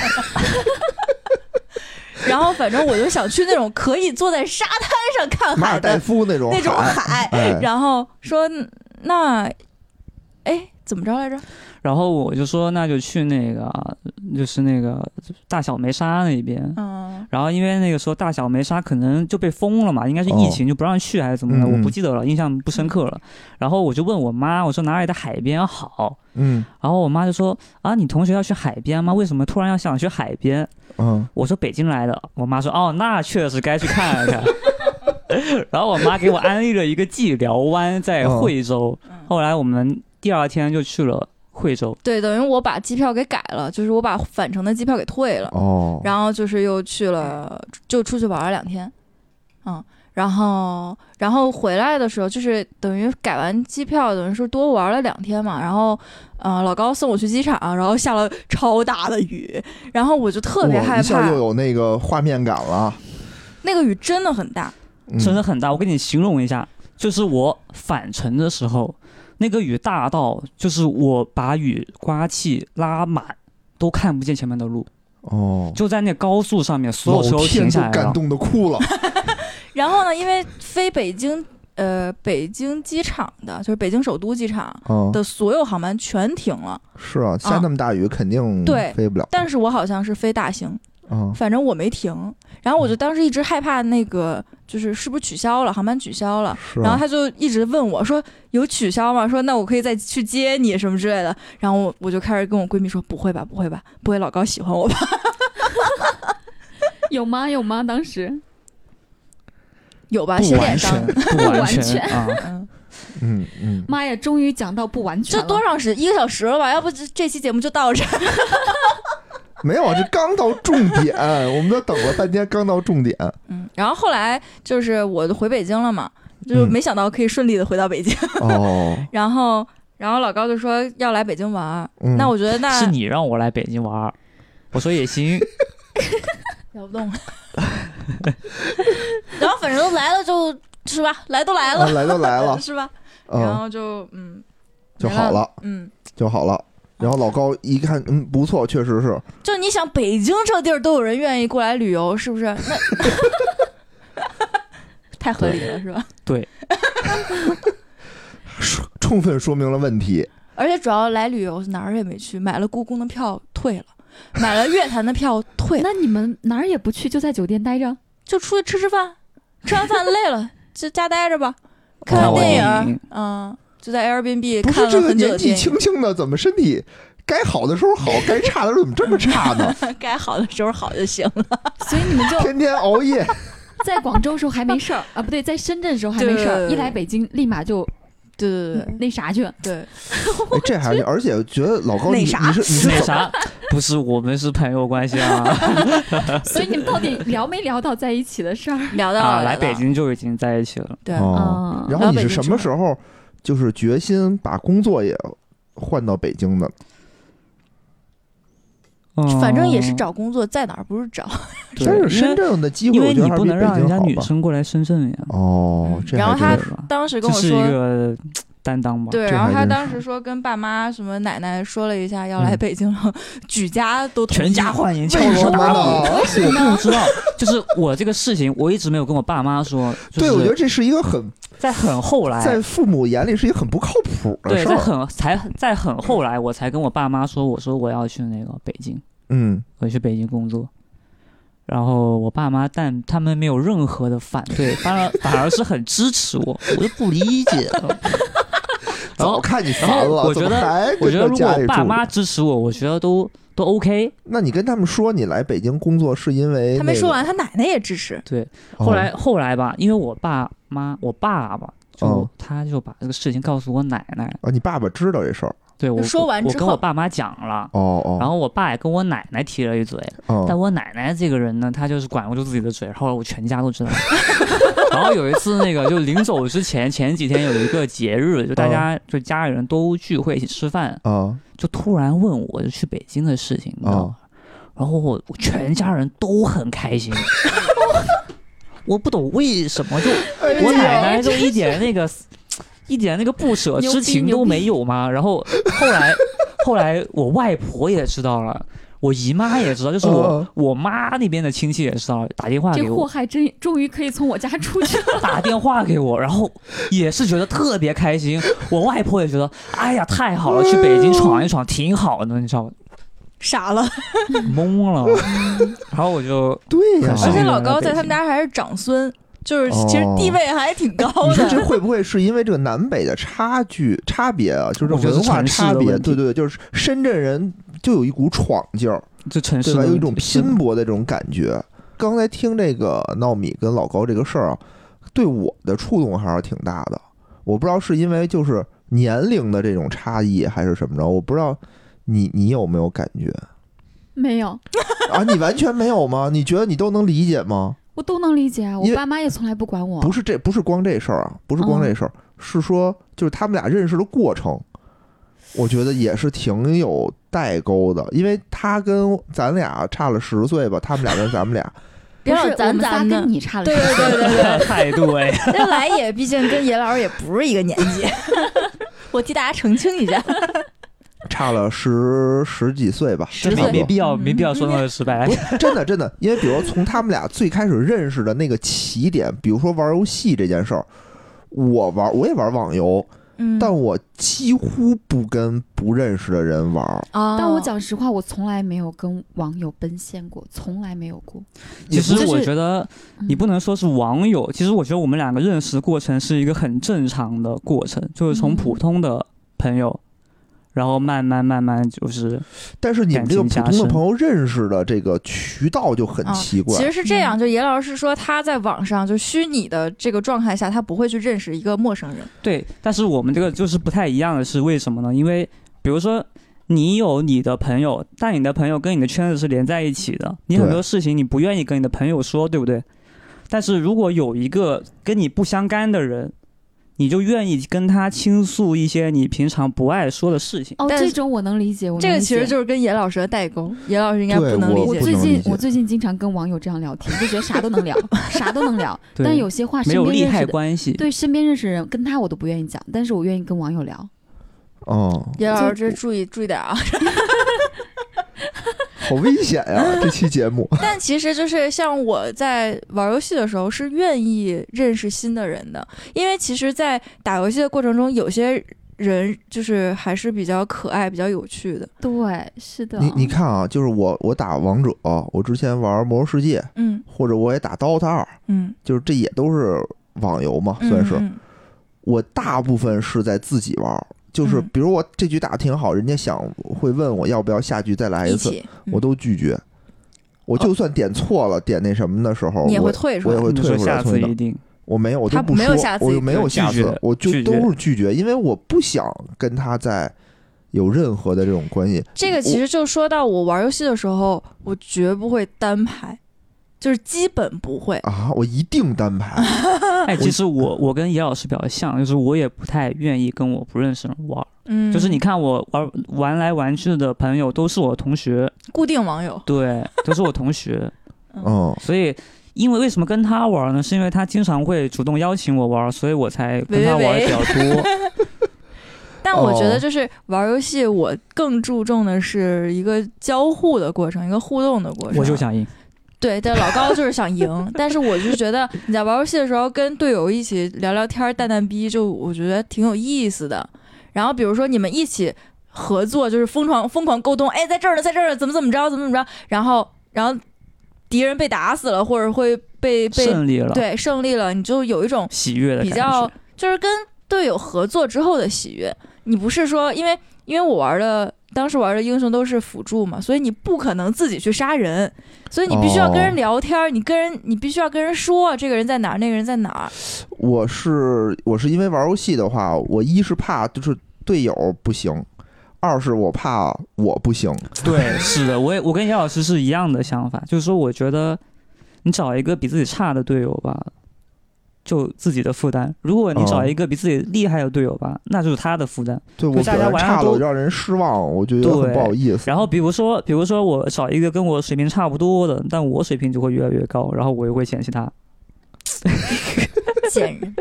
Speaker 4: 然后反正我就想去那种可以坐在沙滩上看海
Speaker 2: 马尔代
Speaker 4: 的
Speaker 2: 夫那种
Speaker 4: 那种
Speaker 2: 海，
Speaker 4: 海。
Speaker 2: 哎，
Speaker 4: 然后说那，哎，怎么着来着？
Speaker 5: 然后我就说那就去那个，就是那个大小梅沙那边。
Speaker 4: 嗯，
Speaker 5: 然后因为那个时候大小梅沙可能就被封了嘛，应该是疫情就不让去还是怎么的，我不记得了，印象不深刻了。然后我就问我妈，我说哪里的海边好？
Speaker 2: 嗯
Speaker 5: 然后我妈就说啊，你同学要去海边吗？为什么突然要想去海边？
Speaker 2: 嗯，
Speaker 5: 我说北京来的。我妈说哦，那确实该去看看。然后我妈给我安利了一个寂寥湾在惠州。
Speaker 4: 嗯
Speaker 5: 后来我们第二天就去了惠州。
Speaker 4: 对，等于我把机票给改了，就是我把返程的机票给退了。
Speaker 2: 哦，
Speaker 4: 然后就是又去了，就出去玩了两天，嗯，然后然后回来的时候，就是等于改完机票，等于是多玩了两天嘛。然后，呃，老高送我去机场，然后下了超大的雨，然然后我就特别害
Speaker 2: 怕一下
Speaker 4: 怕
Speaker 2: 又，有那个画面感了。
Speaker 4: 那个雨真的很大，
Speaker 2: 嗯
Speaker 5: 真的很大。我给你形容一下，就是我返程的时候，那个雨大到就是我把雨刮器拉满都看不见前面的路，
Speaker 2: 哦，
Speaker 5: 就在那高速上面，所有车都停下来了。
Speaker 2: 感动的哭了。
Speaker 4: 然后呢，因为飞北京，呃，北京机场的，就是北京首都机场
Speaker 2: 啊，
Speaker 4: 的所有航班全停了。
Speaker 2: 是啊，下那么大雨肯定
Speaker 4: 对
Speaker 2: 飞不了。
Speaker 4: 但是我好像是飞大兴，
Speaker 2: 啊，
Speaker 4: 反正我没停。然后我就当时一直害怕那个，就是是不是取消了，航班取消了。
Speaker 2: 啊
Speaker 4: 然后他就一直问我说有取消吗？说那我可以再去接你什么之类的。然后我我就开始跟我闺蜜说不会吧，不会吧，不会老高喜欢我吧？
Speaker 3: 有吗？有吗？当时
Speaker 4: 有吧，
Speaker 5: 不完
Speaker 4: 写脸上
Speaker 5: 全。不完
Speaker 3: 完全
Speaker 5: 全啊！
Speaker 4: 嗯，
Speaker 2: 嗯嗯，
Speaker 3: 妈呀，终于讲到不完全。
Speaker 4: 这多长时一个小时了吧？要不这这期节目就到这儿。
Speaker 2: 没有，啊这刚到重点，我们都等了半天，刚到重点。
Speaker 4: 嗯，然后后来就是我就回北京了嘛，就
Speaker 2: 嗯
Speaker 4: 没想到可以顺利的回到北京。
Speaker 2: 哦，
Speaker 4: 然后，然后老高就说要来北京玩那我觉得那
Speaker 5: 是你让我来北京玩儿，我说也行。
Speaker 4: 聊不动了。然后反正都来了就，是吧？来都来
Speaker 2: 啊
Speaker 4: 了，
Speaker 2: 来都来了，
Speaker 4: 是吧？然
Speaker 2: 嗯，
Speaker 4: 后就嗯
Speaker 2: 就好了，
Speaker 4: 嗯，
Speaker 2: 就好了。然后老高一看，嗯，不错，确实是。
Speaker 4: 就你想北京这地儿都有人愿意过来旅游，是不是？那 太合理了，是吧？
Speaker 5: 对，
Speaker 2: 说 充分说明了问题。
Speaker 4: 而且主要来旅游哪儿也没去，买了故宫的票退了，买了乐坛的票退了，
Speaker 3: 那你们哪儿也不去，就在酒店待着？
Speaker 4: 就出去吃吃饭，吃完饭累了就家待着吧，看
Speaker 5: 看
Speaker 4: 电
Speaker 5: 影，
Speaker 4: 嗯，就在 Airbnb
Speaker 2: 不
Speaker 4: 看了
Speaker 2: 是这个年纪。轻轻的，怎么身体该好的时候好，该差的时候怎么这么差呢？
Speaker 4: 该好的时候好就行了。
Speaker 3: 所以你们就
Speaker 2: 天天熬夜。
Speaker 3: 在广州时候还没事儿啊，不对，在深圳时候还没事儿，一来北京立马就
Speaker 4: 对对对
Speaker 3: 那啥去。
Speaker 4: 对，
Speaker 2: 哎，这还 而且觉得老高，你
Speaker 4: 啥
Speaker 2: 是你是
Speaker 5: 那啥，不是我们是朋友关系啊
Speaker 3: 所以你们到底聊没聊到在一起的事儿？
Speaker 4: 聊到
Speaker 5: 啊！
Speaker 4: 了
Speaker 5: 来北，京就已经在一起了。
Speaker 4: 对，
Speaker 2: 哦，
Speaker 3: 嗯
Speaker 2: 然后你是什么时候就是决心把工作也换到北京的？
Speaker 4: 反正也
Speaker 5: 嗯
Speaker 4: 是找工作，在哪儿不是找。
Speaker 5: 对
Speaker 2: 但是
Speaker 5: 因为
Speaker 2: 深圳的机会，
Speaker 5: 因为你不能让人家女。生过来深圳呀，
Speaker 2: 哦
Speaker 4: 然后他当时
Speaker 5: 这是一
Speaker 4: 跟我说，
Speaker 5: 个担当吧。
Speaker 4: 对，然后他当时说跟爸妈什么奶奶说了一下要来
Speaker 2: 嗯
Speaker 4: 北京了，举家都
Speaker 5: 全家欢迎，敲锣打鼓。
Speaker 2: 呢？
Speaker 5: 我不知道，就是我这个事情，我一直没有跟我爸妈说。就
Speaker 2: 对，我觉得这是一个很
Speaker 5: 在很后来，
Speaker 2: 在父母眼里是一个很不靠谱的
Speaker 5: 对，在。很才在很后来，我才跟我爸妈说，我说我要去那个北京，
Speaker 2: 嗯，
Speaker 5: 我去北京工作。然后我爸妈，但他们没有任何的反对，反而反而是很支持我，我就不理解。然后
Speaker 2: 看你烦了，
Speaker 5: 我觉得我觉得如果爸妈支持我，我觉得都都 OK。
Speaker 2: 那你跟他们说你来北京工作是因为那个
Speaker 4: 他没说完，他奶奶也支持。
Speaker 5: 对，
Speaker 2: 哦
Speaker 5: 后来后来吧，因为我爸妈，我爸爸就、
Speaker 2: 哦
Speaker 5: 他就把这个事情告诉我奶奶，
Speaker 2: 啊，你爸爸知道这事儿
Speaker 5: 对我
Speaker 4: 说完之后
Speaker 5: 跟我爸妈讲了。
Speaker 2: 哦哦，
Speaker 5: 然后我爸也跟我奶奶提了一嘴，
Speaker 2: 哦
Speaker 5: 但我奶奶这个人呢，她就是管不住自己的嘴，后来我全家都知道。然后有一次，那个就临走之前，前几天有一个节日，就大家就家里人都聚会一起吃饭，
Speaker 2: 啊
Speaker 5: 就突然问我就去北京的事情，你知道吗？然后我我全家人都很开心，我不懂为什么就
Speaker 2: 哎
Speaker 5: 我奶奶就一点那个一点那个不舍之情都没有吗？然后后来后来我外婆也知道了。我姨妈也知道，就是我、
Speaker 2: 嗯
Speaker 5: 我妈那边的亲戚也知道，打电话
Speaker 3: 这
Speaker 5: 给我，
Speaker 3: 祸害真终于可以从我家出去了。
Speaker 5: 打电话给我，然后也是觉得特别开心。我外婆也觉得，哎呀，太好了，去北京闯一闯挺好的，你知道吗？
Speaker 4: 傻了，
Speaker 5: 懵了，然后我就
Speaker 2: 对呀
Speaker 5: 可，是
Speaker 4: 而且老高在他们家还是长孙，就是
Speaker 2: 哦
Speaker 4: 其实地位还挺高
Speaker 2: 你说这。会不会是因为这个南北的差距差别啊？就是文化差别，对对，就是深圳人就有一股闯劲儿，
Speaker 5: 就城市
Speaker 2: 对吧？有一种拼搏的这种感觉。刚才听这个闹米跟老高这个事儿啊，对我的触动还是挺大的。我不知道是因为就是年龄的这种差异，还是什么着，我不知道你你有没有感觉
Speaker 3: 没有，
Speaker 2: 啊？你完全没有吗？你觉得你都能理解吗？
Speaker 3: 我都能理解啊。我爸妈也从来不管我。
Speaker 2: 不是这不是光这事儿啊，不是光这事儿，是说就是他们俩认识的过程，我觉得也是挺有代沟的，因为他跟咱俩差了十岁吧，他们俩跟咱们俩，
Speaker 3: 不是我们仨
Speaker 4: 咱咱
Speaker 3: 跟。你差了
Speaker 4: 对
Speaker 3: 十岁。
Speaker 4: 对对对。对，
Speaker 5: 态度哎，
Speaker 4: 那来也毕竟跟野老师也不是一个年纪，我替大家澄清一下。
Speaker 2: 差了十十几岁吧，
Speaker 5: 真没
Speaker 2: 差不多
Speaker 5: 没必要没必要说那么失败。
Speaker 2: 真的真的，因为比如从他们俩最开始认识的那个起点，比如说玩游戏这件事儿，我玩我也玩网游，
Speaker 4: 嗯
Speaker 2: 但我几乎不跟不认识的人玩。
Speaker 4: 啊，
Speaker 3: 但我讲实话，我从来没有跟网友奔现过，从来没有过。
Speaker 5: 其实我觉得你不能说是网友，其实我觉得我们两个认识的过程是一个很正常的过程，就是从
Speaker 3: 嗯
Speaker 5: 普通的朋友，然后慢慢慢慢就是
Speaker 2: 但是你们这个普通的朋友认识的这个渠道就很
Speaker 4: 啊
Speaker 2: 奇怪。
Speaker 4: 其实是这样，
Speaker 3: 嗯
Speaker 4: 就严老师说他在网上就虚拟的这个状态下，他不会去认识一个陌生人。
Speaker 5: 对。但是我们这个就是不太一样的是为什么呢？因为比如说。你有你的朋友，但你的朋友跟你的圈子是连在一起的。你很多事情你不愿意跟你的朋友说，对不对？但是如果有一个跟你不相干的人，你就愿意跟他倾诉一些你平常不爱说的事情。
Speaker 3: 哦，这种我能理解，我能
Speaker 4: 这个其实就是跟严老师的代沟，严老师应该不能理解。
Speaker 3: 我最近我最近经常跟网友这样聊天，就觉得啥都能聊，啥都能聊。但有些话
Speaker 5: 没
Speaker 3: 身
Speaker 5: 有利害关系。
Speaker 3: 对身边认识的人跟他我都不愿意讲，但是我愿意跟网友聊。
Speaker 2: 哦，
Speaker 4: 严老师，这注意注意点啊！
Speaker 2: 好危险呀！这期节目，
Speaker 4: 但其实就是像我在玩游戏的时候是愿意认识新的人的，因为其实，在打游戏的过程中，有些人就是还是比较可爱、比较有趣的。
Speaker 3: 对，是的。
Speaker 2: 你你看啊，就是我我打王者，我之前玩魔兽世界，
Speaker 4: 嗯
Speaker 2: 或者我也打 DOTA 二，
Speaker 4: 嗯，
Speaker 2: 就是这也都是网游嘛，算是。
Speaker 4: 嗯
Speaker 2: 我大部分是在自己玩，就是
Speaker 4: 嗯
Speaker 2: 比如我这局打的挺好，人家想会问我要不要下局再来
Speaker 4: 一
Speaker 2: 次，我都拒绝。我就算点错了，点那什么的时候，
Speaker 4: 你也
Speaker 2: 我
Speaker 4: 会退出来
Speaker 2: 我也。会
Speaker 5: 你
Speaker 2: 退出来。
Speaker 5: 说下次一定
Speaker 2: 我没有，我
Speaker 4: 他
Speaker 2: 都不说，
Speaker 4: 没有下次
Speaker 2: 我就没有下次，我就都是拒绝，因为我不想跟他在有任何的这种关系。
Speaker 4: 这个其实就说到我玩游戏的时候，我绝不会单排，就是基本不会。
Speaker 2: 啊，我一定单排。
Speaker 5: 哎，其实我我跟野老师比较像，就是我也不太愿意跟我不认识的人玩。
Speaker 4: 嗯，
Speaker 5: 就是你看我玩玩来玩去的朋友都是我同学，
Speaker 4: 固定网友，
Speaker 5: 对，都是我同学，
Speaker 2: 嗯，
Speaker 5: 所以。因为为什么跟他玩呢？是因为他经常会主动邀请我玩，所以我才跟他玩的比较多。
Speaker 4: 但我觉
Speaker 2: 哦
Speaker 4: 得就是玩游戏，我更注重的是一个交互的过程，一个互动的过程。
Speaker 5: 我就想赢，
Speaker 4: 对，但老高就是想赢，但是我就觉得你在玩游戏的时候跟队友一起聊聊天、蛋蛋逼，就我觉得挺有意思的。然后比如说你们一起合作，就是疯狂疯狂沟通，哎，在这儿呢，在这儿呢，怎么怎么着，怎么怎么着，然后然后敌人被打死了，或者会被被
Speaker 5: 胜利了，
Speaker 4: 对胜利了，你就有一种
Speaker 5: 喜悦的
Speaker 4: 比较。就是跟队友合作之后的喜悦。你不是说，因为因为我玩的当时玩的英雄都是辅助嘛，所以你不可能自己去杀人，所以你必须要跟人
Speaker 2: 哦
Speaker 4: 聊天，你跟人你必须要跟人说这个人在哪儿，那个人在哪儿。
Speaker 2: 我是我是因为玩游戏的话，我一是怕就是队友不行，二是我怕我不行。
Speaker 5: 对，是的，我也我跟叶老师是一样的想法，就是说，我觉得你找一个比自己差的队友吧，就自己的负担；如果你找
Speaker 2: 哦
Speaker 5: 一个比自己厉害的队友吧，那就是他的负担。
Speaker 2: 对我
Speaker 5: 就大家
Speaker 2: 表现差了，让人失望，我觉得很不好意思。
Speaker 5: 然后比如说，比如说我找一个跟我水平差不多的，但我水平就会越来越高，然后我又会嫌弃他。
Speaker 4: 贱人，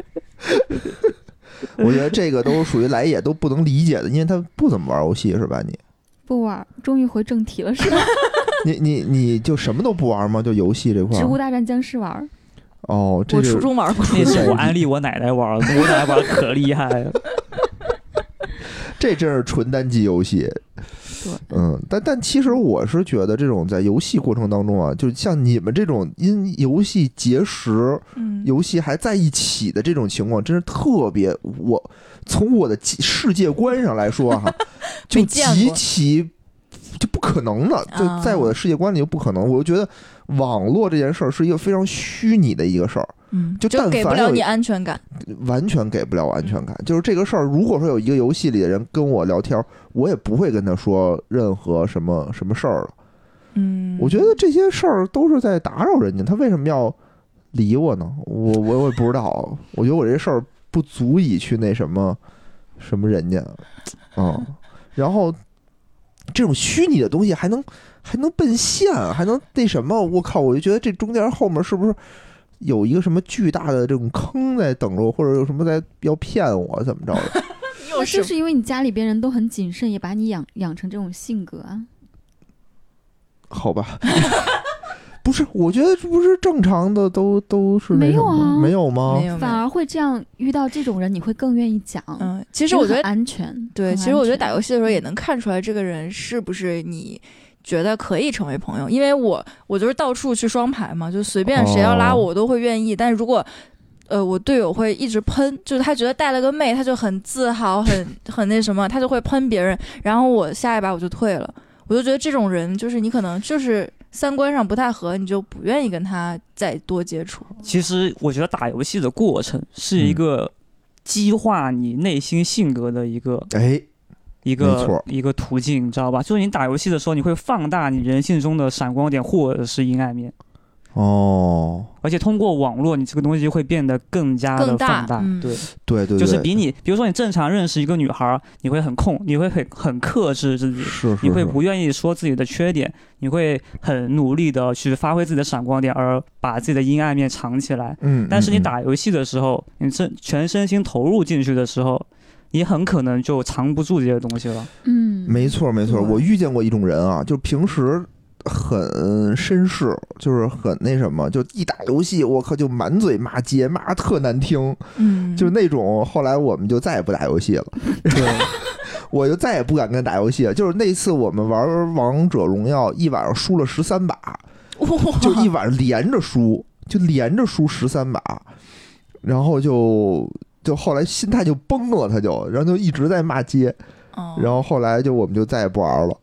Speaker 2: 我觉得这个都属于来也都不能理解的，因为他不怎么玩游戏是吧？你
Speaker 3: 不玩，终于回正题了，是吧？
Speaker 2: 你你你就什么都不玩吗？就游戏这块
Speaker 3: 植物？大战僵尸玩儿，
Speaker 2: 哦，这
Speaker 4: 我初中玩过。
Speaker 5: 那是我安利我奶奶玩的，我奶奶玩可厉害了。
Speaker 2: 这真是纯单机游戏。
Speaker 3: 对，
Speaker 2: 嗯，但但其实我是觉得这种在游戏过程当中啊，就像你们这种因游戏结识、
Speaker 4: 嗯，
Speaker 2: 游戏还在一起的这种情况，真是特别。我从我的世界观上来说哈、就极其就不可能的，就
Speaker 4: 啊
Speaker 2: 在我的世界观里就不可能。我就觉得网络这件事儿是一个非常虚拟的一个事儿，
Speaker 4: 嗯，
Speaker 2: 就但
Speaker 4: 给不了你安全感。
Speaker 2: 完全给不了安全感。就是这个事儿，如果说有一个游戏里的人跟我聊天，我也不会跟他说任何什么什么事儿了。
Speaker 4: 嗯，
Speaker 2: 我觉得这些事儿都是在打扰人家，他为什么要理我呢？我我我也不知道。我觉得我这事儿不足以去那什么什么人家，嗯。然后这种虚拟的东西还能还能奔现，还能那什么？我靠！我就觉得这中间后面是不是有一个什么巨大的这种坑在等着我，或者有什么在要骗我，怎么着的？
Speaker 3: 那就是因为你家里边人都很谨慎，也把你养养成这种性格啊。
Speaker 2: 好吧，不是，我觉得这不是正常的，都都是
Speaker 3: 没有啊
Speaker 2: 没有吗？
Speaker 4: 没有。
Speaker 3: 反而会这样，遇到这种人，你会更愿意讲。
Speaker 4: 嗯，其实我觉得
Speaker 3: 安全。
Speaker 4: 对，其实我觉得打游戏的时候也能看出来这个人是不是你觉得可以成为朋友，因为我我就是到处去双排嘛，就随便谁要拉我，
Speaker 2: 哦
Speaker 4: 我都会愿意。但是如果呃，我队友会一直喷，就是他觉得带了个妹，他就很自豪，很很那什么，他就会喷别人，然后我下一把我就退了。我就觉得这种人，就是你可能就是三观上不太合，你就不愿意跟他再多接触。
Speaker 5: 其实我觉得打游戏的过程是一
Speaker 2: 嗯
Speaker 5: 个激化你内心性格的一个
Speaker 2: 哎，
Speaker 5: 一个一个途径，你知道吧？就是你打游戏的时候，你会放大你人性中的闪光点或者是阴暗面，
Speaker 2: 哦，
Speaker 5: 而且通过网络，你这个东西会变得更加的放大。
Speaker 4: 嗯。
Speaker 5: 对，
Speaker 2: 对对对，
Speaker 5: 就是比你，比如说你正常认识一个女孩儿，你会很控，你会很很克制自己，
Speaker 2: 是是
Speaker 5: 你会不愿意说自己的缺点，你会很努力的去发挥自己的闪光点，而把自己的阴暗面藏起来。
Speaker 2: 嗯，
Speaker 5: 但是你打游戏的时候，你真全身心投入进去的时候，你很可能就藏不住这些东西了。
Speaker 3: 嗯，
Speaker 2: 没错没错，
Speaker 3: 对。
Speaker 2: 我遇见过一种人啊，就平时很绅士，就是很那什么，就一打游戏，我靠，就满嘴骂街，骂得特难听，
Speaker 4: 嗯，
Speaker 2: 就是那种。后来我们就再也不打游戏了，我就再也不敢跟他打游戏了。就是那次我们玩王者荣耀，一晚上输了十三把，就一晚上连着输，就连着输十三把，然后就就后来心态就崩了，他就，然后就一直在骂街。
Speaker 4: 哦
Speaker 2: 然后后来就我们就再也不玩了，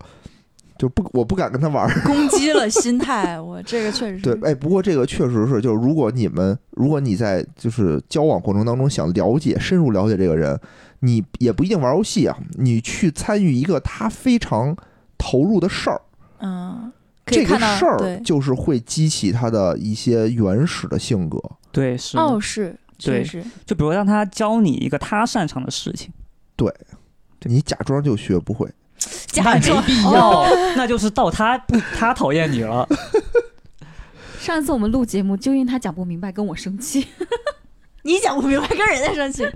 Speaker 2: 就不我不敢跟他玩。
Speaker 4: 攻击了 心态，我这个确实是
Speaker 2: 对，哎，不过这个确实是，就是如果你们如果你在就是交往过程当中想了解深入了解这个人，你也不一定玩游戏啊，你去参与一个他非常投入的事儿，
Speaker 4: 嗯，
Speaker 2: 这个事儿就是会激起他的一些原始的性格。
Speaker 5: 对，是的。
Speaker 4: 哦是
Speaker 5: 对就比如让他教你一个他擅长的事情，对
Speaker 2: 你假装就学不会，
Speaker 4: 假装
Speaker 5: 必要，那就是到他不他讨厌你了。
Speaker 3: 上一次我们录节目，就因为他讲不明白，跟我生气。
Speaker 4: 你讲不明白，跟人家生气。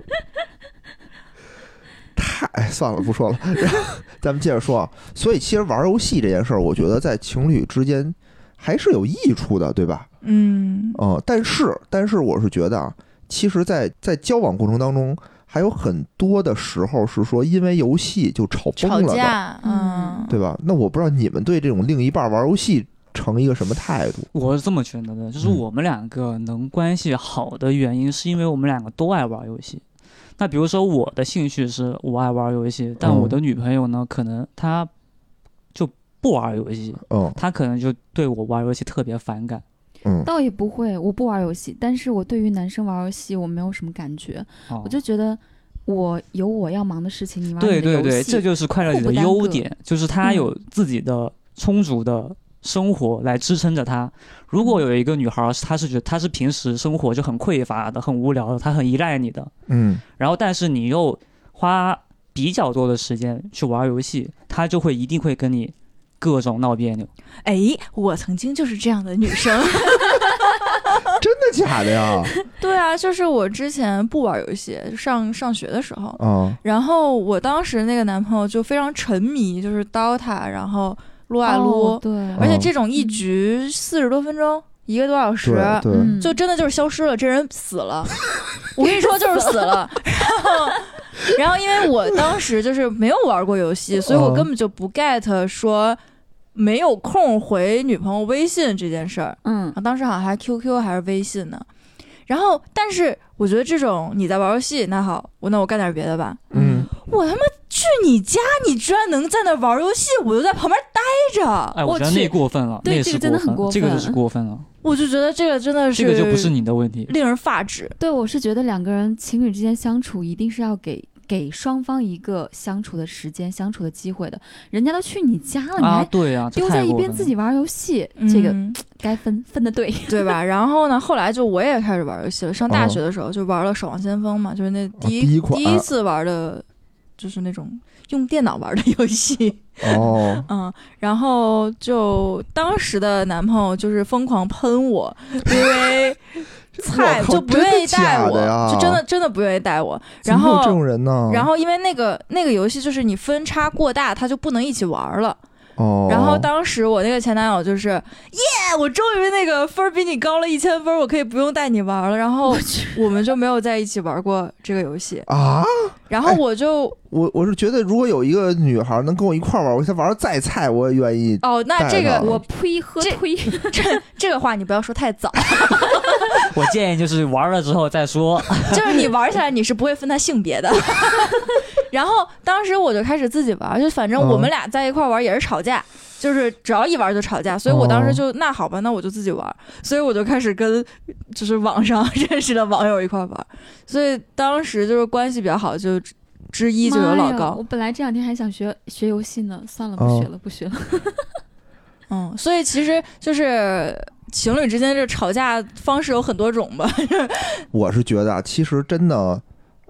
Speaker 2: 太哎算了，不说了。然后咱们接着说啊，所以其实玩游戏这件事儿，我觉得在情侣之间还是有益处的，对吧？
Speaker 4: 嗯
Speaker 2: 嗯，但是但是我是觉得啊，其实在，在交往过程当中，还有很多的时候是说因为游戏就吵
Speaker 4: 吵
Speaker 2: 崩了的，
Speaker 4: 架，嗯，
Speaker 2: 对吧？那我不知道你们对这种另一半玩游戏成一个什么态度？
Speaker 5: 我是这么觉得的，就是
Speaker 2: 嗯
Speaker 5: 我们两个能关系好的原因，是因为我们两个都爱玩游戏。那比如说我的兴趣是我爱玩游戏，但
Speaker 2: 嗯
Speaker 5: 我的女朋友呢，可能她就不玩游戏，
Speaker 2: 嗯
Speaker 5: 她可能就对我玩游戏特别反感。
Speaker 2: 嗯。
Speaker 3: 倒也不会，我不玩游戏，但是我对于男生玩游戏我没有什么感觉，
Speaker 5: 哦。
Speaker 3: 我就觉得我有我要忙的事情，你玩
Speaker 5: 对对对，
Speaker 3: 戏
Speaker 5: 这就是快乐里的优点，就是他
Speaker 3: 嗯。
Speaker 5: 有自己的充足的生活来支撑着他。如
Speaker 3: 嗯。
Speaker 5: 果有一个女孩儿，她是觉得她是平时生活就很匮乏的、很无聊的，她很依赖你的，
Speaker 2: 嗯。
Speaker 5: 然后但是你又花比较多的时间去玩游戏，她就会一定会跟你各种闹别扭。
Speaker 4: 哎，我曾经就是这样的女生。
Speaker 2: 真的假的呀？
Speaker 4: 对啊，就是我之前不玩游戏，上上学的时候，
Speaker 2: 嗯
Speaker 4: 然后我当时那个男朋友就非常沉迷，就是 DOTA，然后撸啊撸，
Speaker 3: 哦对，
Speaker 4: 而且这种一局四十多分钟，一个多小时，就真的就是消失了，这人死了。我跟你说，就是死了。然后，然后因为我当时就是没有玩过游戏，所以我
Speaker 2: 嗯
Speaker 4: 根本就不 get 说没有空回女朋友微信这件事儿。
Speaker 3: 嗯
Speaker 4: 啊，当时好像还 QQ 还是微信呢。然后，但是我觉得这种你在玩游戏，那好，我那我干点别的吧。
Speaker 2: 嗯，
Speaker 4: 我他妈去你家，你居然能在那玩游戏，我就在旁边待着。
Speaker 5: 哎，我觉得
Speaker 4: 去
Speaker 5: 那过分了，
Speaker 3: 对这个真的很过分
Speaker 5: 这个就是过分了，
Speaker 4: 我就觉得这个真的是
Speaker 5: 这个就不是你的问题。
Speaker 4: 令人发指。
Speaker 3: 对，我是觉得两个人情侣之间相处，一定是要给给双方一个相处的时间、相处的机会的。人家都去你家了，你
Speaker 5: 啊，
Speaker 3: 还
Speaker 5: 对啊，
Speaker 3: 丢在一边自己玩游戏，这个
Speaker 4: 嗯
Speaker 3: 该分分的对。
Speaker 4: 对吧？然后呢，后来就我也开始玩游戏了。上大
Speaker 2: 哦
Speaker 4: 学的时候就玩了《守望先锋》嘛，就是那第一、
Speaker 2: 第一款
Speaker 4: 次玩的就是那种用电脑玩的游戏。
Speaker 2: 哦，
Speaker 4: 嗯，然后就当时的男朋友就是疯狂喷我，因为 菜就不愿意带
Speaker 2: 真的假
Speaker 4: 我，就真的真的不愿意带我。然后
Speaker 2: 这种人呢？
Speaker 4: 然后因为那个那个游戏就是你分差过大，他就不能一起玩了。
Speaker 2: 哦，
Speaker 4: 然后当时我那个前男友就是耶，我终于那个分儿比你高了一千分，我可以不用带你玩了。然后我们就没有在一起玩过这个游戏。
Speaker 2: 啊，
Speaker 4: 然后我就
Speaker 2: 我我是觉得如果有一个女孩能跟我一块儿玩，我她玩的再菜，我也愿意。
Speaker 4: 哦，那这个
Speaker 3: 我呸喝呸，
Speaker 4: 这这个话你不要说太早，
Speaker 5: 我建议就是玩了之后再说。
Speaker 4: 就是你玩起来你是不会分他性别的。然后当时我就开始自己玩，就反正我们俩在一块玩也是吵架，就是只要一玩就吵架，所以我当时就、那好吧，那我就自己玩，所以我就开始跟就是网上认识的网友一块玩，所以当时就是关系比较好，就之一就有老高。
Speaker 3: 我，本来这两天还想学学游戏呢，算了，不
Speaker 2: 哦
Speaker 3: 学了，不学了。
Speaker 4: 嗯，所以其实就是情侣之间这吵架方式有很多种吧，
Speaker 2: 我是觉得啊，其实真的，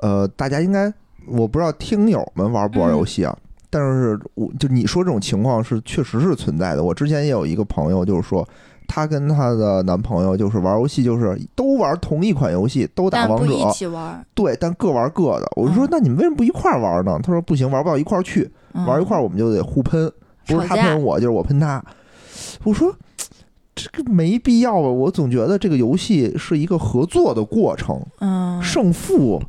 Speaker 2: 呃，大家应该，我不知道听友们玩不玩游戏啊，但是我就你说这种情况是确实是存在的。我之前也有一个朋友，就是说她跟她的男朋友就是玩游戏，就是都玩同一款游戏，都打王者，
Speaker 4: 一起玩，
Speaker 2: 对，但各玩各的。我就说，
Speaker 4: 嗯
Speaker 2: 那你们为什么不一块儿玩呢？他说不行，玩不到一块儿去，
Speaker 4: 嗯
Speaker 2: 玩一块儿我们就得互喷，不是他喷我，就是我喷他。我说这个没必要吧，我总觉得这个游戏是一个合作的过程，
Speaker 4: 嗯，
Speaker 2: 胜负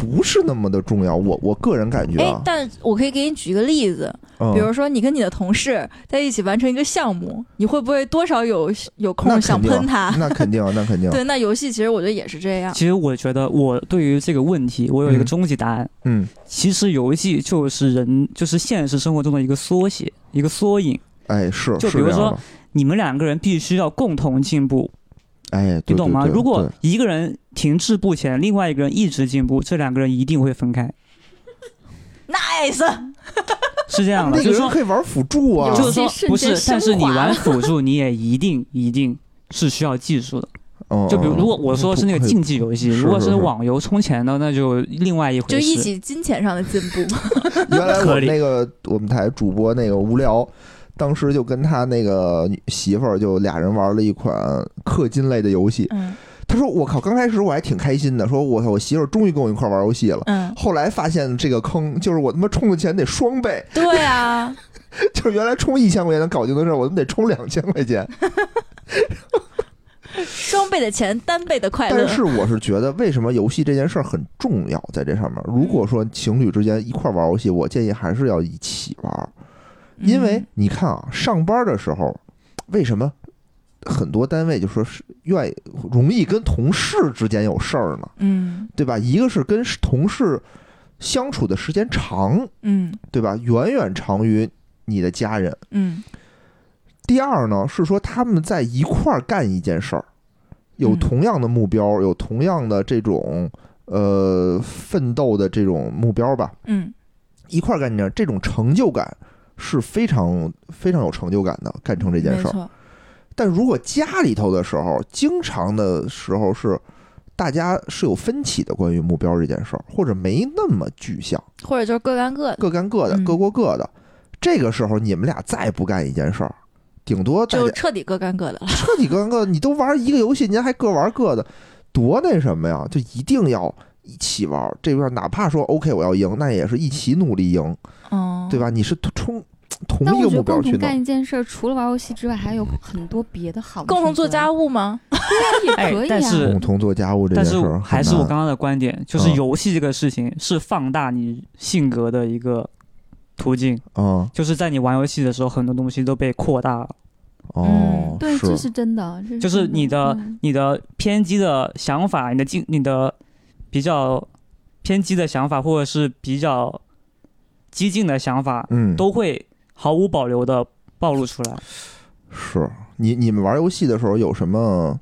Speaker 2: 不是那么的重要。我我个人感觉啊，，
Speaker 4: 哎但我可以给你举一个例子，
Speaker 2: 嗯
Speaker 4: 比如说你跟你的同事在一起完成一个项目，你会不会多少有有空想喷他？
Speaker 2: 那肯定，那肯定，
Speaker 4: 对，那游戏其实我觉得也是这样。
Speaker 5: 其实我觉得我对于这个问题，我有一个
Speaker 2: 嗯
Speaker 5: 终极答案。
Speaker 2: 嗯，
Speaker 5: 其实游戏就是人，就是现实生活中的一个缩写，一个缩影。
Speaker 2: 哎，是，
Speaker 5: 就比如说你们两个人必须要共同进步，
Speaker 2: 哎，对
Speaker 5: 你懂吗？如果一个人停滞不前，另外一个人一直进步，这两个人一定会分开
Speaker 4: ，nice，
Speaker 5: 是这样的。
Speaker 2: 那
Speaker 5: 就是说，
Speaker 2: 个人可以玩辅助啊，
Speaker 5: 就是说不是，但是你玩辅助，你也一定一定是需要技术的。
Speaker 2: 哦
Speaker 5: 就比如，如果我说是那个竞
Speaker 2: 技，
Speaker 5: 游戏，
Speaker 2: 是
Speaker 5: 如果
Speaker 2: 是是
Speaker 5: 网游充钱的，那就另外一回事。
Speaker 4: 就一起金钱上的进步。
Speaker 2: 原来我那个我们台主播那个无聊，当时就跟他那个媳妇儿就俩人玩了一款氪金类的游戏。
Speaker 4: 嗯
Speaker 2: 他说：“我靠，刚开始我还挺开心的，说我操，我媳妇儿终于跟我一块玩游戏了。
Speaker 4: 嗯，
Speaker 2: 后来发现这个坑，就是我他妈充的钱得双倍，
Speaker 4: 对啊，
Speaker 2: 就是原来充一千块钱能搞定的事儿，我他妈得充两千块钱。
Speaker 4: 双倍的钱，单倍的快乐
Speaker 2: 但。是我是觉得，为什么游戏这件事儿很重要，在这上面，如果说情侣之间一块玩游戏，我建议还是要一起玩。因为
Speaker 4: 嗯
Speaker 2: 你看啊，上班的时候，为什么很多单位就说是愿意容易跟同事之间有事儿呢？
Speaker 4: 嗯
Speaker 2: 对吧？一个是跟同事相处的时间长，
Speaker 4: 嗯
Speaker 2: 对吧？远远长于你的家人。
Speaker 4: 嗯
Speaker 2: 第二呢，是说他们在一块儿干一件事儿，有
Speaker 4: 嗯
Speaker 2: 同样的目标，有同样的这种呃奋斗的这种目标吧，
Speaker 4: 嗯
Speaker 2: 一块儿干一件儿，这种成就感是非常非常有成就感的，干成这件事儿。但如果家里头的时候，经常的时候是大家是有分歧的，关于目标这件事儿，或者没那么具象，
Speaker 4: 或者就是各干各的，
Speaker 2: 各干各的，
Speaker 4: 嗯
Speaker 2: 各过各的。这个时候你们俩再不干一件事儿，顶多
Speaker 4: 就彻底各干各的了。
Speaker 2: 彻底各干各的，你都玩一个游戏，您还各玩各的，多那什么呀？就一定要一起玩。这边哪怕说 OK 我要赢，那也是一起努力赢，
Speaker 4: 哦，
Speaker 2: 对吧？你是冲同
Speaker 3: 但
Speaker 2: 一个
Speaker 3: 我觉得共同
Speaker 2: 目标去。
Speaker 3: 干一件事儿，除了玩游戏之外，还有很多别的好的
Speaker 4: 共同做家务吗？
Speaker 3: 也
Speaker 5: 哎
Speaker 3: 可以啊。
Speaker 5: 但是
Speaker 2: 共同做家务这
Speaker 5: 但是
Speaker 2: 件事
Speaker 5: 还是我刚刚的观点，就是
Speaker 2: 嗯
Speaker 5: 游戏这个事情是放大你性格的一个途径，
Speaker 2: 嗯
Speaker 5: 就是在你玩游戏的时候，很多东西都被扩大了，
Speaker 2: 哦
Speaker 4: 嗯，
Speaker 3: 对，这是真的，这
Speaker 5: 就是你的
Speaker 3: 嗯
Speaker 5: 你的偏激的想法，你的进你的比较偏激的想法，或者是比较激进的想法，
Speaker 2: 嗯
Speaker 5: 都会毫无保留的暴露出来。
Speaker 2: 是你你们玩游戏的时候有什么？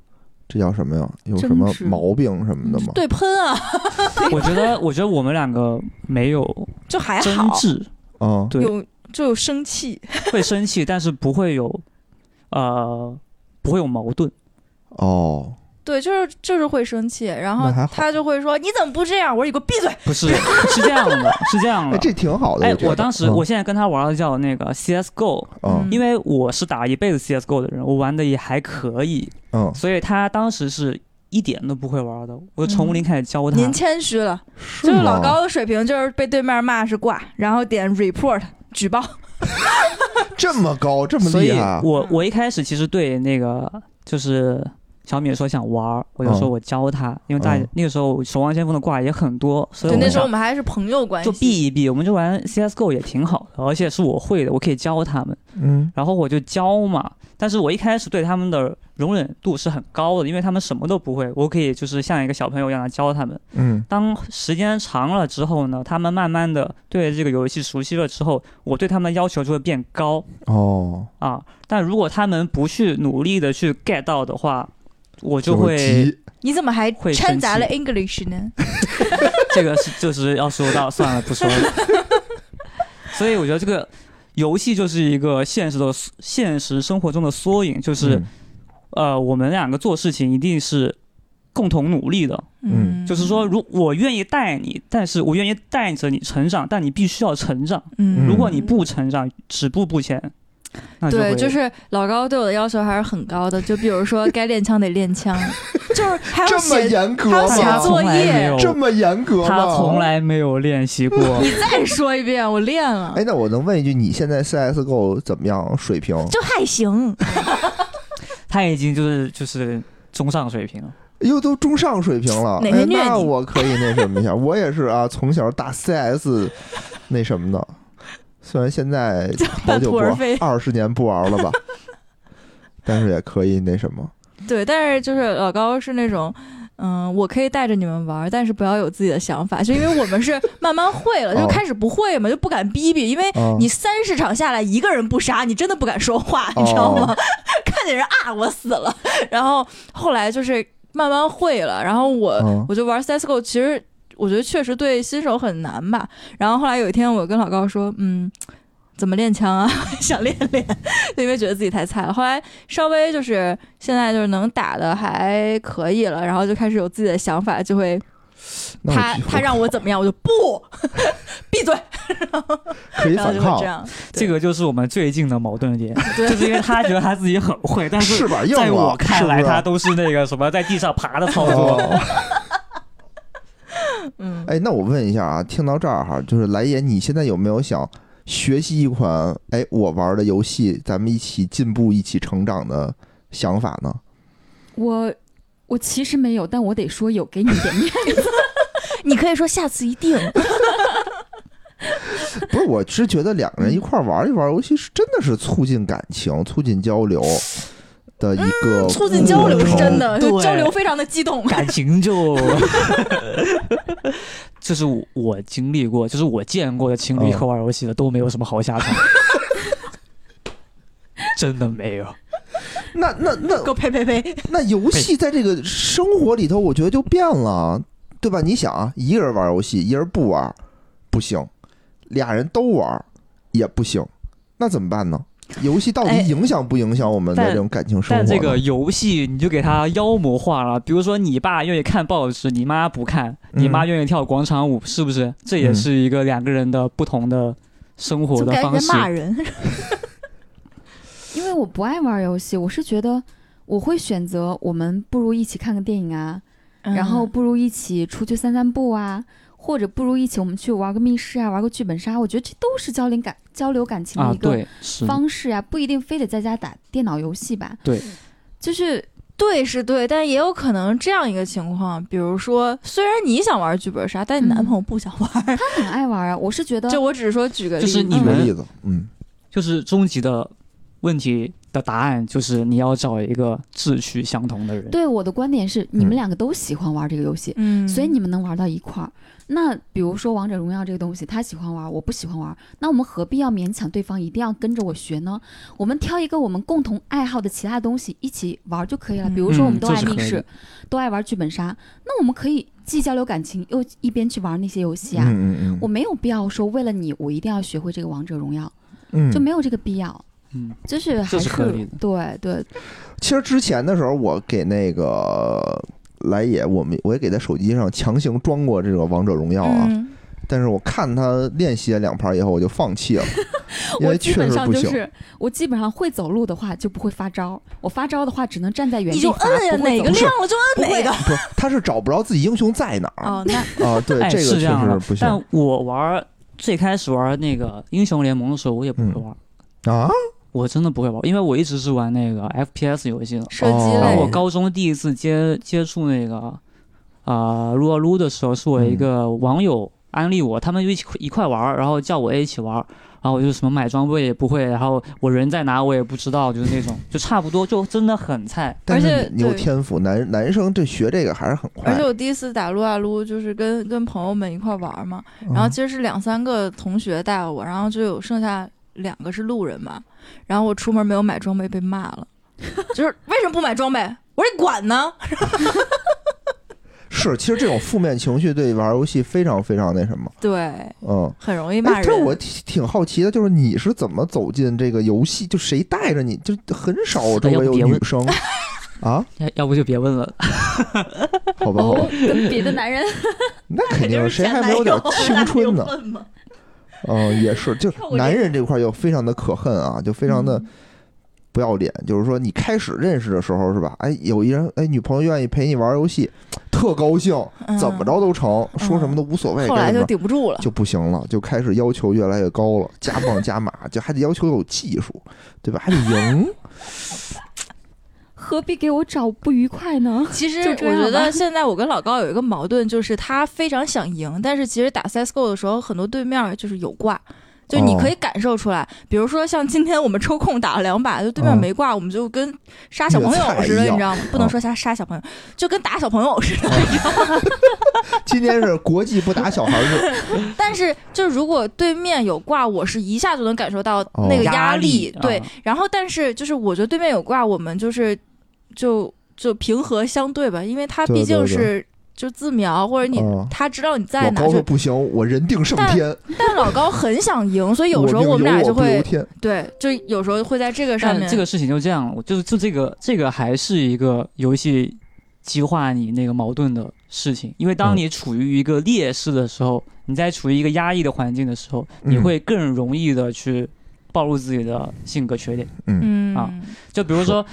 Speaker 2: 这叫什么呀？有什么毛病什么的吗？
Speaker 4: 对喷啊，
Speaker 5: 我觉得，我觉得我们两个没有
Speaker 4: 就还
Speaker 5: 争
Speaker 4: 好，
Speaker 5: 执，
Speaker 2: 啊，
Speaker 5: 对
Speaker 4: 有就有生气。
Speaker 5: 会生气，但是不会有呃不会有矛盾。
Speaker 2: 哦，
Speaker 4: 对，就是就是会生气，然后他就会说你怎么不这样？我说你给我闭嘴。
Speaker 5: 不是，是这样的，是这样
Speaker 2: 哎，
Speaker 5: 的。
Speaker 2: 这挺好的。
Speaker 5: 哎我当时
Speaker 2: 嗯
Speaker 5: 我现在跟他玩的叫那个 CSGO，
Speaker 2: 嗯
Speaker 5: 因为我是打一辈子 CSGO 的人，我玩的也还可以，
Speaker 2: 嗯，
Speaker 5: 所以他当时是一点都不会玩的，我就从零开始教他。
Speaker 4: 您谦虚了，
Speaker 2: 是
Speaker 4: 就是老高的水平就是被对面骂是挂，然后点 report 举报。
Speaker 2: 这么高，这么
Speaker 5: 所以
Speaker 2: 厉害，
Speaker 5: 我我一开始其实对那个就是小米说想玩，我就说
Speaker 2: 嗯
Speaker 5: 我教他，因为在
Speaker 2: 嗯
Speaker 5: 那个时候守望先锋的挂也很多，所以，
Speaker 4: 那时候我们还是朋友关系。
Speaker 5: 就避一避，我们就玩 CSGO 也挺好的，而且是我会的，我可以教他们，
Speaker 2: 嗯
Speaker 5: 然后我就教嘛。但是我一开始对他们的容忍度是很高的，因为他们什么都不会，我可以就是像一个小朋友一样来教他们。
Speaker 2: 嗯
Speaker 5: 当时间长了之后呢，他们慢慢的对这个游戏熟悉了之后，我对他们的要求就会变高
Speaker 2: 哦，
Speaker 5: 啊。但如果他们不去努力的去 get 到的话，我就会
Speaker 4: 你怎么还掺杂了 English 呢？
Speaker 5: 这个是就是要说到算了不说了。所以我觉得这个游戏就是一个现实的现实生活中的缩影，就是、
Speaker 2: 嗯
Speaker 5: 呃我们两个做事情一定是共同努力的。
Speaker 2: 嗯
Speaker 5: 就是说，如我愿意带你，但是我愿意带着你成长，但你必须要成长。
Speaker 4: 嗯，
Speaker 5: 如果你不成长，止步不前，那
Speaker 4: 对，就是老高对我的要求还是很高的。就比如说该练枪得练枪，就是还要
Speaker 2: 这么
Speaker 4: 写
Speaker 2: 严格
Speaker 4: 还要写？作业
Speaker 5: 有。
Speaker 2: 这么严格吗？
Speaker 5: 他从来没有练习过。
Speaker 4: 你再说一遍，我练了，
Speaker 2: 哎，那我能问一句，你现在 CSGO 怎么样水平？
Speaker 4: 就还行。
Speaker 5: 他已经就是就是中上水平了。
Speaker 2: 哎呦，都中上水平了，哎，那我可以那什么一下，我也是啊，从小打 CS 那什么的，虽然现在好
Speaker 4: 半
Speaker 2: 久不
Speaker 4: 途而废
Speaker 2: 二十年不玩了吧，但是也可以那什么。
Speaker 4: 对，但是就是老高是那种。嗯，我可以带着你们玩，但是不要有自己的想法，就因为我们是 慢慢会了，就
Speaker 2: 哦
Speaker 4: 开始不会嘛，就不敢逼逼，因为
Speaker 2: 啊，
Speaker 4: 你三十场下来一个人不杀，你真的不敢说话，你知道吗？看见人啊，我死了。然后后来就是慢慢会了，然后我、
Speaker 2: 嗯
Speaker 4: 我就玩 CSGO，其实我觉得确实对新手很难吧。然后后来有一天我跟老高说，嗯。怎么练枪啊？想练练，因为觉得自己太菜了。后来稍微就是现在就是能打的还可以了，然后就开始有自己的想法，就会他他让我怎么样，我就不 闭嘴，
Speaker 2: 可以
Speaker 4: 然后
Speaker 2: 反抗
Speaker 4: 就会这，样。
Speaker 5: 这个就是我们最近的矛盾点，
Speaker 4: 对
Speaker 5: 就是因为他觉得他自己很会，但是在我，看来，他都是那个什么在地上爬的操作。
Speaker 2: 哦
Speaker 4: 嗯，
Speaker 2: 哎，那我问一下啊，听到这儿哈，就是来也，你现在有没有想学习一款哎我玩的游戏，咱们一起进步、一起成长的想法呢？
Speaker 3: 我我其实没有，但我得说有，给你点面子。
Speaker 4: 你可以说下次一定。
Speaker 2: 不是，我是觉得两个人一块玩一玩游戏，是真的是促进感情、促进交流的一个、
Speaker 4: 嗯促进交流是真。的，
Speaker 5: 对
Speaker 4: 就 交流非常的激动。
Speaker 5: 感情就，就是我经历过，就是我见过的情侣一块玩游戏的都没有什么好下场，真的没有。
Speaker 2: 那那那
Speaker 4: 给我呸呸呸！
Speaker 2: 那游戏在这个生活里头，我觉得就变了，对吧？你想啊，一个人玩游戏，一人不玩不行，俩人都玩也不行，那怎么办呢？游戏到
Speaker 4: 哎
Speaker 2: 底影响不影响我们的这种感情生活
Speaker 5: 这个游戏你就给它妖魔化了，比如说你爸愿意看报纸，你妈不看；你妈愿意跳广场舞，是不是？这也
Speaker 2: 嗯
Speaker 5: 是一个两个人的不同的生活的方式。
Speaker 4: 骂人？
Speaker 3: 因为我不爱玩游戏，我是觉得我会选择我们不如一起看个电影啊，然后
Speaker 4: 嗯
Speaker 3: 不如一起出去散散步啊，或者不如一起我们去玩个密室啊，玩个剧本杀，我觉得这都是交流感交流感情的
Speaker 5: 啊，
Speaker 3: 一个方式啊，不一定非得在家打电脑游戏吧。
Speaker 5: 对，
Speaker 3: 就是
Speaker 4: 对是对，但也有可能这样一个情况，比如说，虽然你想玩剧本杀，但你男朋友不想玩。
Speaker 3: 他很爱玩啊，我是觉得
Speaker 4: 就我只是说举个例子，
Speaker 5: 就是你们
Speaker 2: 举个例子，嗯，
Speaker 5: 就是终极的问题的答案，就是你要找一个志趣相同的人。
Speaker 3: 对我的观点是，你
Speaker 2: 嗯
Speaker 3: 们两个都喜欢玩这个游戏，
Speaker 4: 嗯，
Speaker 3: 所以你们能玩到一块儿。那比如说王者荣耀这个东西，他喜欢玩，我不喜欢玩，那我们何必要勉强对方一定要跟着我学呢？我们挑一个我们共同爱好的其他东西一起玩就可以了。
Speaker 4: 嗯
Speaker 3: 比如说我们都爱密室，都爱玩剧本杀，那我们可以既交流感情，又一边去玩那些游戏啊。
Speaker 2: 嗯嗯
Speaker 3: 我没有必要说为了你，我一定要学会这个王者荣耀，
Speaker 2: 嗯，
Speaker 3: 就没有这个必要。
Speaker 5: 嗯，
Speaker 3: 就是还
Speaker 5: 这是合理的
Speaker 3: 对对，
Speaker 2: 其实之前的时候，我给那个来也，我们我也给他手机上强行装过这个王者荣耀啊，
Speaker 4: 嗯
Speaker 2: 但是我看他练习了两盘以后，我就放弃了，因
Speaker 3: 我
Speaker 2: 为确
Speaker 3: 基本
Speaker 2: 实不行。
Speaker 3: 上就是我基本上会走路的话就不会发招，我发招的话只能站在原地
Speaker 4: 你就，摁呀，哪个亮了就摁哪个。
Speaker 2: 不是，他是找不着自己英雄在哪儿
Speaker 4: 哦，那
Speaker 2: 啊？对，
Speaker 5: 哎，
Speaker 2: 这个确实不。行
Speaker 5: 但我玩最开始玩那个英雄联盟的时候，我也不会玩，
Speaker 2: 啊。
Speaker 5: 我真的不会玩，因为我一直是玩那个 FPS 游戏的。
Speaker 4: 射击
Speaker 5: 然后我高中第一次接接触那个啊撸啊撸的时候，是我一个网友安利我，他们一起一块玩，然后叫我一起玩，然后我就什么买装备也不会，然后我人在哪我也不知道，就是那种 就差不多，就真的很菜。
Speaker 2: 但是
Speaker 4: 而且
Speaker 2: 你你有天赋，男男生对学这个还是很快
Speaker 4: 而且。我第一次打撸啊撸，就是跟跟朋友们一块玩嘛，
Speaker 2: 嗯
Speaker 4: 然后其实是两三个同学带我，然后就有剩下两个是路人嘛，然后我出门没有买装备被骂了，就是为什么不买装备？我说你管呢？
Speaker 2: 是，其实这种负面情绪对玩游戏非常非常那什么，
Speaker 4: 对，
Speaker 2: 嗯。
Speaker 4: 很容易骂
Speaker 2: 人，这
Speaker 4: 人。
Speaker 2: 我挺挺好奇的，就是你是怎么走进这个游戏？就谁带着你？就很少周围有女生 啊？
Speaker 5: 要要不就别问了，
Speaker 2: 好吧，好吧
Speaker 3: 哦，，跟别的男人
Speaker 2: 那肯定谁还没有点青春呢？嗯，也是，就男人这块又非常的可恨啊，就非常的不要脸。就是说，你开始认识的时候是吧？哎，有一人哎，女朋友愿意陪你玩游戏，特高兴，
Speaker 4: 嗯
Speaker 2: 怎么着都成，说什么都无所谓。
Speaker 4: 后来就顶不住了。
Speaker 2: 就不行了，就开始要求越来越高了，加棒加码，就还得要求有技术，对吧？还得赢。
Speaker 3: 何必给我找不愉快呢？
Speaker 4: 其实我觉得现在我跟老高有一个矛盾，就是他非常想赢，但是其实打 CSGO 的时候，很多对面就是有挂。就你可以感受出来，比如说像今天我们抽空打了两把，就对面
Speaker 2: 嗯
Speaker 4: 没挂，我们就跟杀小朋友似的，你知道吗？不能
Speaker 2: 嗯
Speaker 4: 说杀杀小朋友，就跟打小朋友似的。
Speaker 2: 今天是国际不打小孩日，
Speaker 4: 但是，就如果对面有挂，我是一下就能感受到那个
Speaker 5: 压
Speaker 4: 压
Speaker 5: 力
Speaker 4: 对
Speaker 5: 啊，
Speaker 4: 然后但是就是我觉得对面有挂，我们就是就就平和相对吧，因为他毕竟是就自瞄或者你
Speaker 2: 嗯。
Speaker 4: 他知道你在哪，
Speaker 2: 老高说
Speaker 4: 就
Speaker 2: 不行，我人定胜天，
Speaker 4: 但老高很想赢，所以有时候
Speaker 2: 我
Speaker 4: 们俩就会。对，就有时候会在这个上面
Speaker 5: 这个事情就这样，我就是就这个这个还是一个游戏激化你那个矛盾的事情，因为当
Speaker 2: 嗯。
Speaker 5: 你处于一个劣势的时候，你在处于一个压抑的环境的时候，
Speaker 2: 嗯。
Speaker 5: 你会更容易的去暴露自己的性格缺点。
Speaker 4: 嗯。
Speaker 5: 啊就比如说，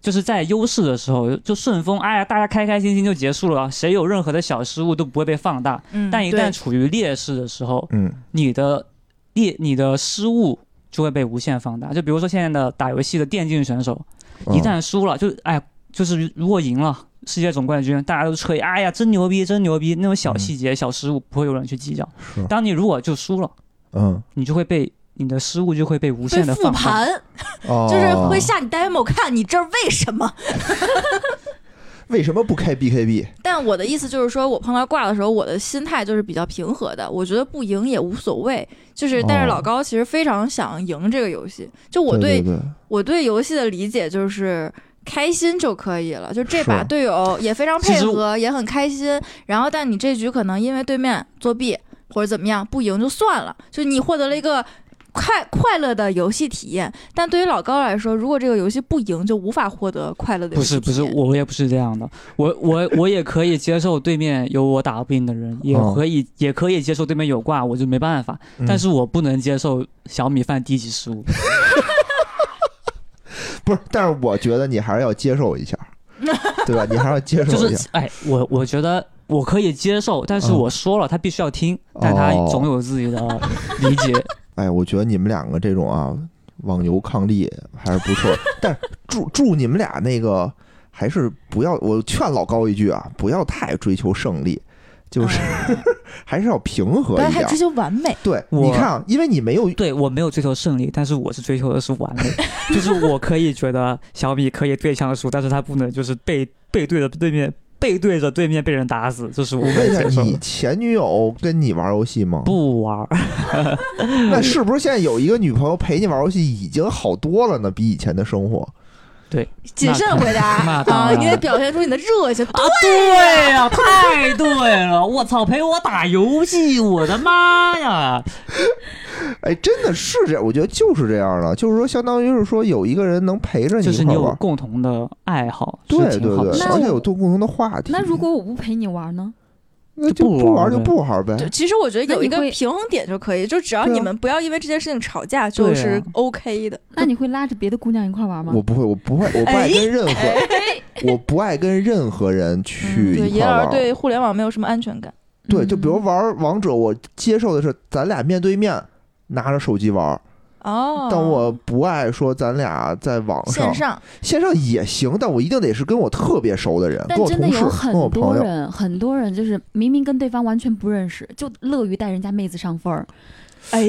Speaker 5: 就是在优势的时候就顺风，哎呀，大家开开心心就结束了，谁有任何的小失误都不会被放大。
Speaker 4: 嗯，
Speaker 5: 但一旦处于劣势的时候，
Speaker 2: 嗯
Speaker 5: 你的劣你的失误就会被无限放大。就比如说现在的打游戏的电竞选手，
Speaker 2: 嗯
Speaker 5: 一旦输了，就哎，就是如果赢了世界总冠军，大家都吹，哎呀，真牛逼，真牛逼。那种小细节、小失误不会有人去计较。当你如果就输了，
Speaker 2: 嗯，
Speaker 5: 你就会被你的失误就会被无限的复。
Speaker 4: 盘，
Speaker 2: 哦
Speaker 4: 就是会下你 demo 看你这儿为什么。
Speaker 2: 为什么不开 BKB？
Speaker 4: 但我的意思就是说，我碰到挂的时候，我的心态就是比较平和的。我觉得不赢也无所谓，就是但是
Speaker 2: 哦
Speaker 4: 老高其实非常想赢这个游戏。就我
Speaker 2: 对对，
Speaker 4: 我对游戏的理解就是开心就可以了，就这把队友也非常配合，也很开心。然后，但你这局可能因为对面作弊或者怎么样不赢就算了，就你获得了一个。快快乐的游戏体验，但对于老高来说，如果这个游戏不赢，就无法获得快乐的游
Speaker 5: 不是不是，我也不是这样的，我我我也可以接受对面有我打不赢的人，也
Speaker 2: 哦
Speaker 5: 可以、也可以接受对面有挂，我就没办法。
Speaker 2: 嗯
Speaker 5: 但是我不能接受小米饭低级失误。
Speaker 2: 不是，但是我觉得你还是要接受一下，对吧？你还是要接受一下。
Speaker 5: 是哎，我我觉得我可以接受，但是
Speaker 2: 嗯
Speaker 5: 我说了，他必须要听，但他
Speaker 2: 哦
Speaker 5: 总有自己的理解。
Speaker 2: 哎，我觉得你们两个这种啊，网游抗力还是不错。但是祝祝你们俩那个还是不要，我劝老高一句啊，不要太追求胜利，就是、还是要平和一点
Speaker 4: 不要太追。求完美。
Speaker 2: 对，你看啊，因为你没有
Speaker 5: 对我没有追求胜利，但是我是追求的是完美，就是我可以觉得小米可以对枪输，但是他不能就是背背对着对面背对着对面被人打死，这是我
Speaker 2: 我问一下，你前女友跟你玩游戏吗？
Speaker 5: 不玩，
Speaker 2: 那是不是现在有一个女朋友陪你玩游戏已经好多了呢？比以前的生活，
Speaker 5: 对，
Speaker 4: 谨慎回答啊，你得表现出你的热情。
Speaker 5: 啊，对呀、太对了！我操，陪我打游戏，我的妈呀！
Speaker 2: 哎，真的是这样，我觉得就是这样的，就是说，相当于是说有一个人能陪着你
Speaker 5: 就是你有
Speaker 2: 一块玩，
Speaker 5: 共同的爱好，
Speaker 2: 对对对，
Speaker 3: 那我
Speaker 2: 而且有共同的话题。
Speaker 3: 那如果我不陪你玩呢？
Speaker 2: 那
Speaker 5: 就不
Speaker 2: 不玩就不玩呗。
Speaker 4: 其实我觉得有一个平衡点就可以，就只要你们不要因为这件事情吵架，就是 OK 的。
Speaker 3: 那你会拉着别的姑娘一块玩吗？
Speaker 2: 我不会，我不会，我不爱跟任何，我不爱跟任何人去一块玩。
Speaker 4: 对互联网没有什么安全感。
Speaker 2: 对，就比如
Speaker 3: 嗯
Speaker 2: 玩王者，我接受的是咱俩面对面拿着手机玩，
Speaker 4: 哦，
Speaker 2: 但我不爱说咱俩在网上
Speaker 4: 线，上
Speaker 2: 线上也行，但我一定得是跟我特别熟的人，跟
Speaker 3: 但真的
Speaker 2: 我同事，
Speaker 3: 有很
Speaker 2: 跟我朋友。
Speaker 3: 多人，很多人就是明明跟对方完全不认识，就乐于带人家妹子上分儿，
Speaker 4: 哎，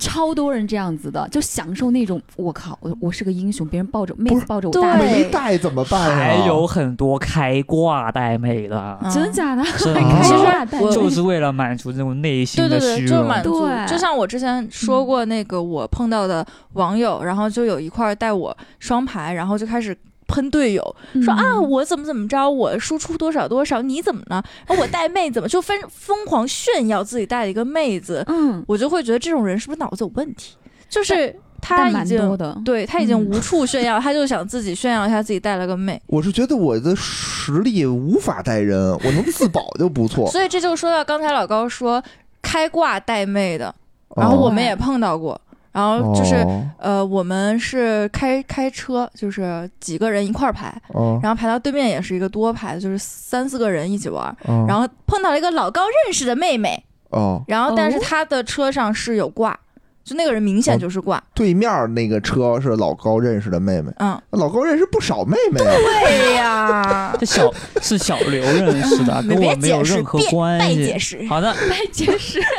Speaker 3: 超多人这样子的，就享受那种我靠，我我是个英雄，别人抱着妹子抱着我
Speaker 4: 对
Speaker 3: 大腿，
Speaker 2: 没带怎么办呀？
Speaker 5: 还有很多开挂带妹的，
Speaker 4: 嗯
Speaker 3: 真的假的？
Speaker 5: 真的
Speaker 2: 啊
Speaker 4: 其实
Speaker 3: 带
Speaker 4: 妹
Speaker 5: 就是为了满足这种内心
Speaker 4: 对对对，就是
Speaker 5: 的虚荣。
Speaker 4: 满足。
Speaker 3: 对
Speaker 4: 就像我之前说过，那个我碰到的网友，然后就有一块儿带我双排，然后就开始。喷队友说啊，
Speaker 3: 嗯
Speaker 4: 我怎么怎么着，我输出多少多少，你怎么呢？然后我带妹怎么就疯疯狂炫耀自己带了一个妹子，
Speaker 3: 嗯，
Speaker 4: 我就会觉得这种人是不是脑子有问题？就是他已经
Speaker 3: 多的，
Speaker 4: 对他已经
Speaker 3: 嗯
Speaker 4: 无处炫耀，他就想自己炫耀一下自己带了个妹。
Speaker 2: 我是觉得我的实力无法带人，我能自保就不错。
Speaker 4: 所以这就说到刚才老高说开挂带妹的，然后
Speaker 2: 哦
Speaker 4: 我们也碰到过，然后就是、
Speaker 2: 哦。
Speaker 4: 呃，我们是开开车，就是几个人一块儿排，
Speaker 2: 哦。
Speaker 4: 然后排到对面也是一个多排，就是三四个人一起玩，
Speaker 2: 哦。
Speaker 4: 然后碰到了一个老高认识的妹妹，
Speaker 2: 哦，
Speaker 4: 然后但是
Speaker 3: 哦。
Speaker 4: 他的车上是有挂，就那个人明显就是挂，
Speaker 2: 对面那个车是老高认识的妹妹，
Speaker 4: 嗯，
Speaker 2: 老高认识不少妹妹啊。
Speaker 4: 对呀。
Speaker 5: 这小是小刘认识的，跟我没有
Speaker 4: 解释
Speaker 5: 任何关
Speaker 4: 别解
Speaker 5: 系。
Speaker 4: 释，
Speaker 5: 好的，
Speaker 3: 太解释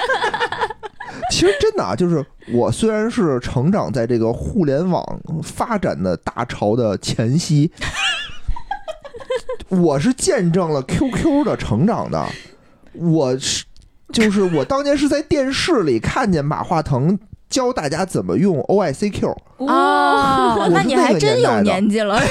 Speaker 2: 其实真的啊，就是我虽然是成长在这个互联网发展的大潮的前夕，我是见证了 QQ 的成长的。我是就是我当年是在电视里看见马化腾教大家怎么用 OICQ，
Speaker 4: 哦，那你还真有
Speaker 2: 年
Speaker 4: 纪了，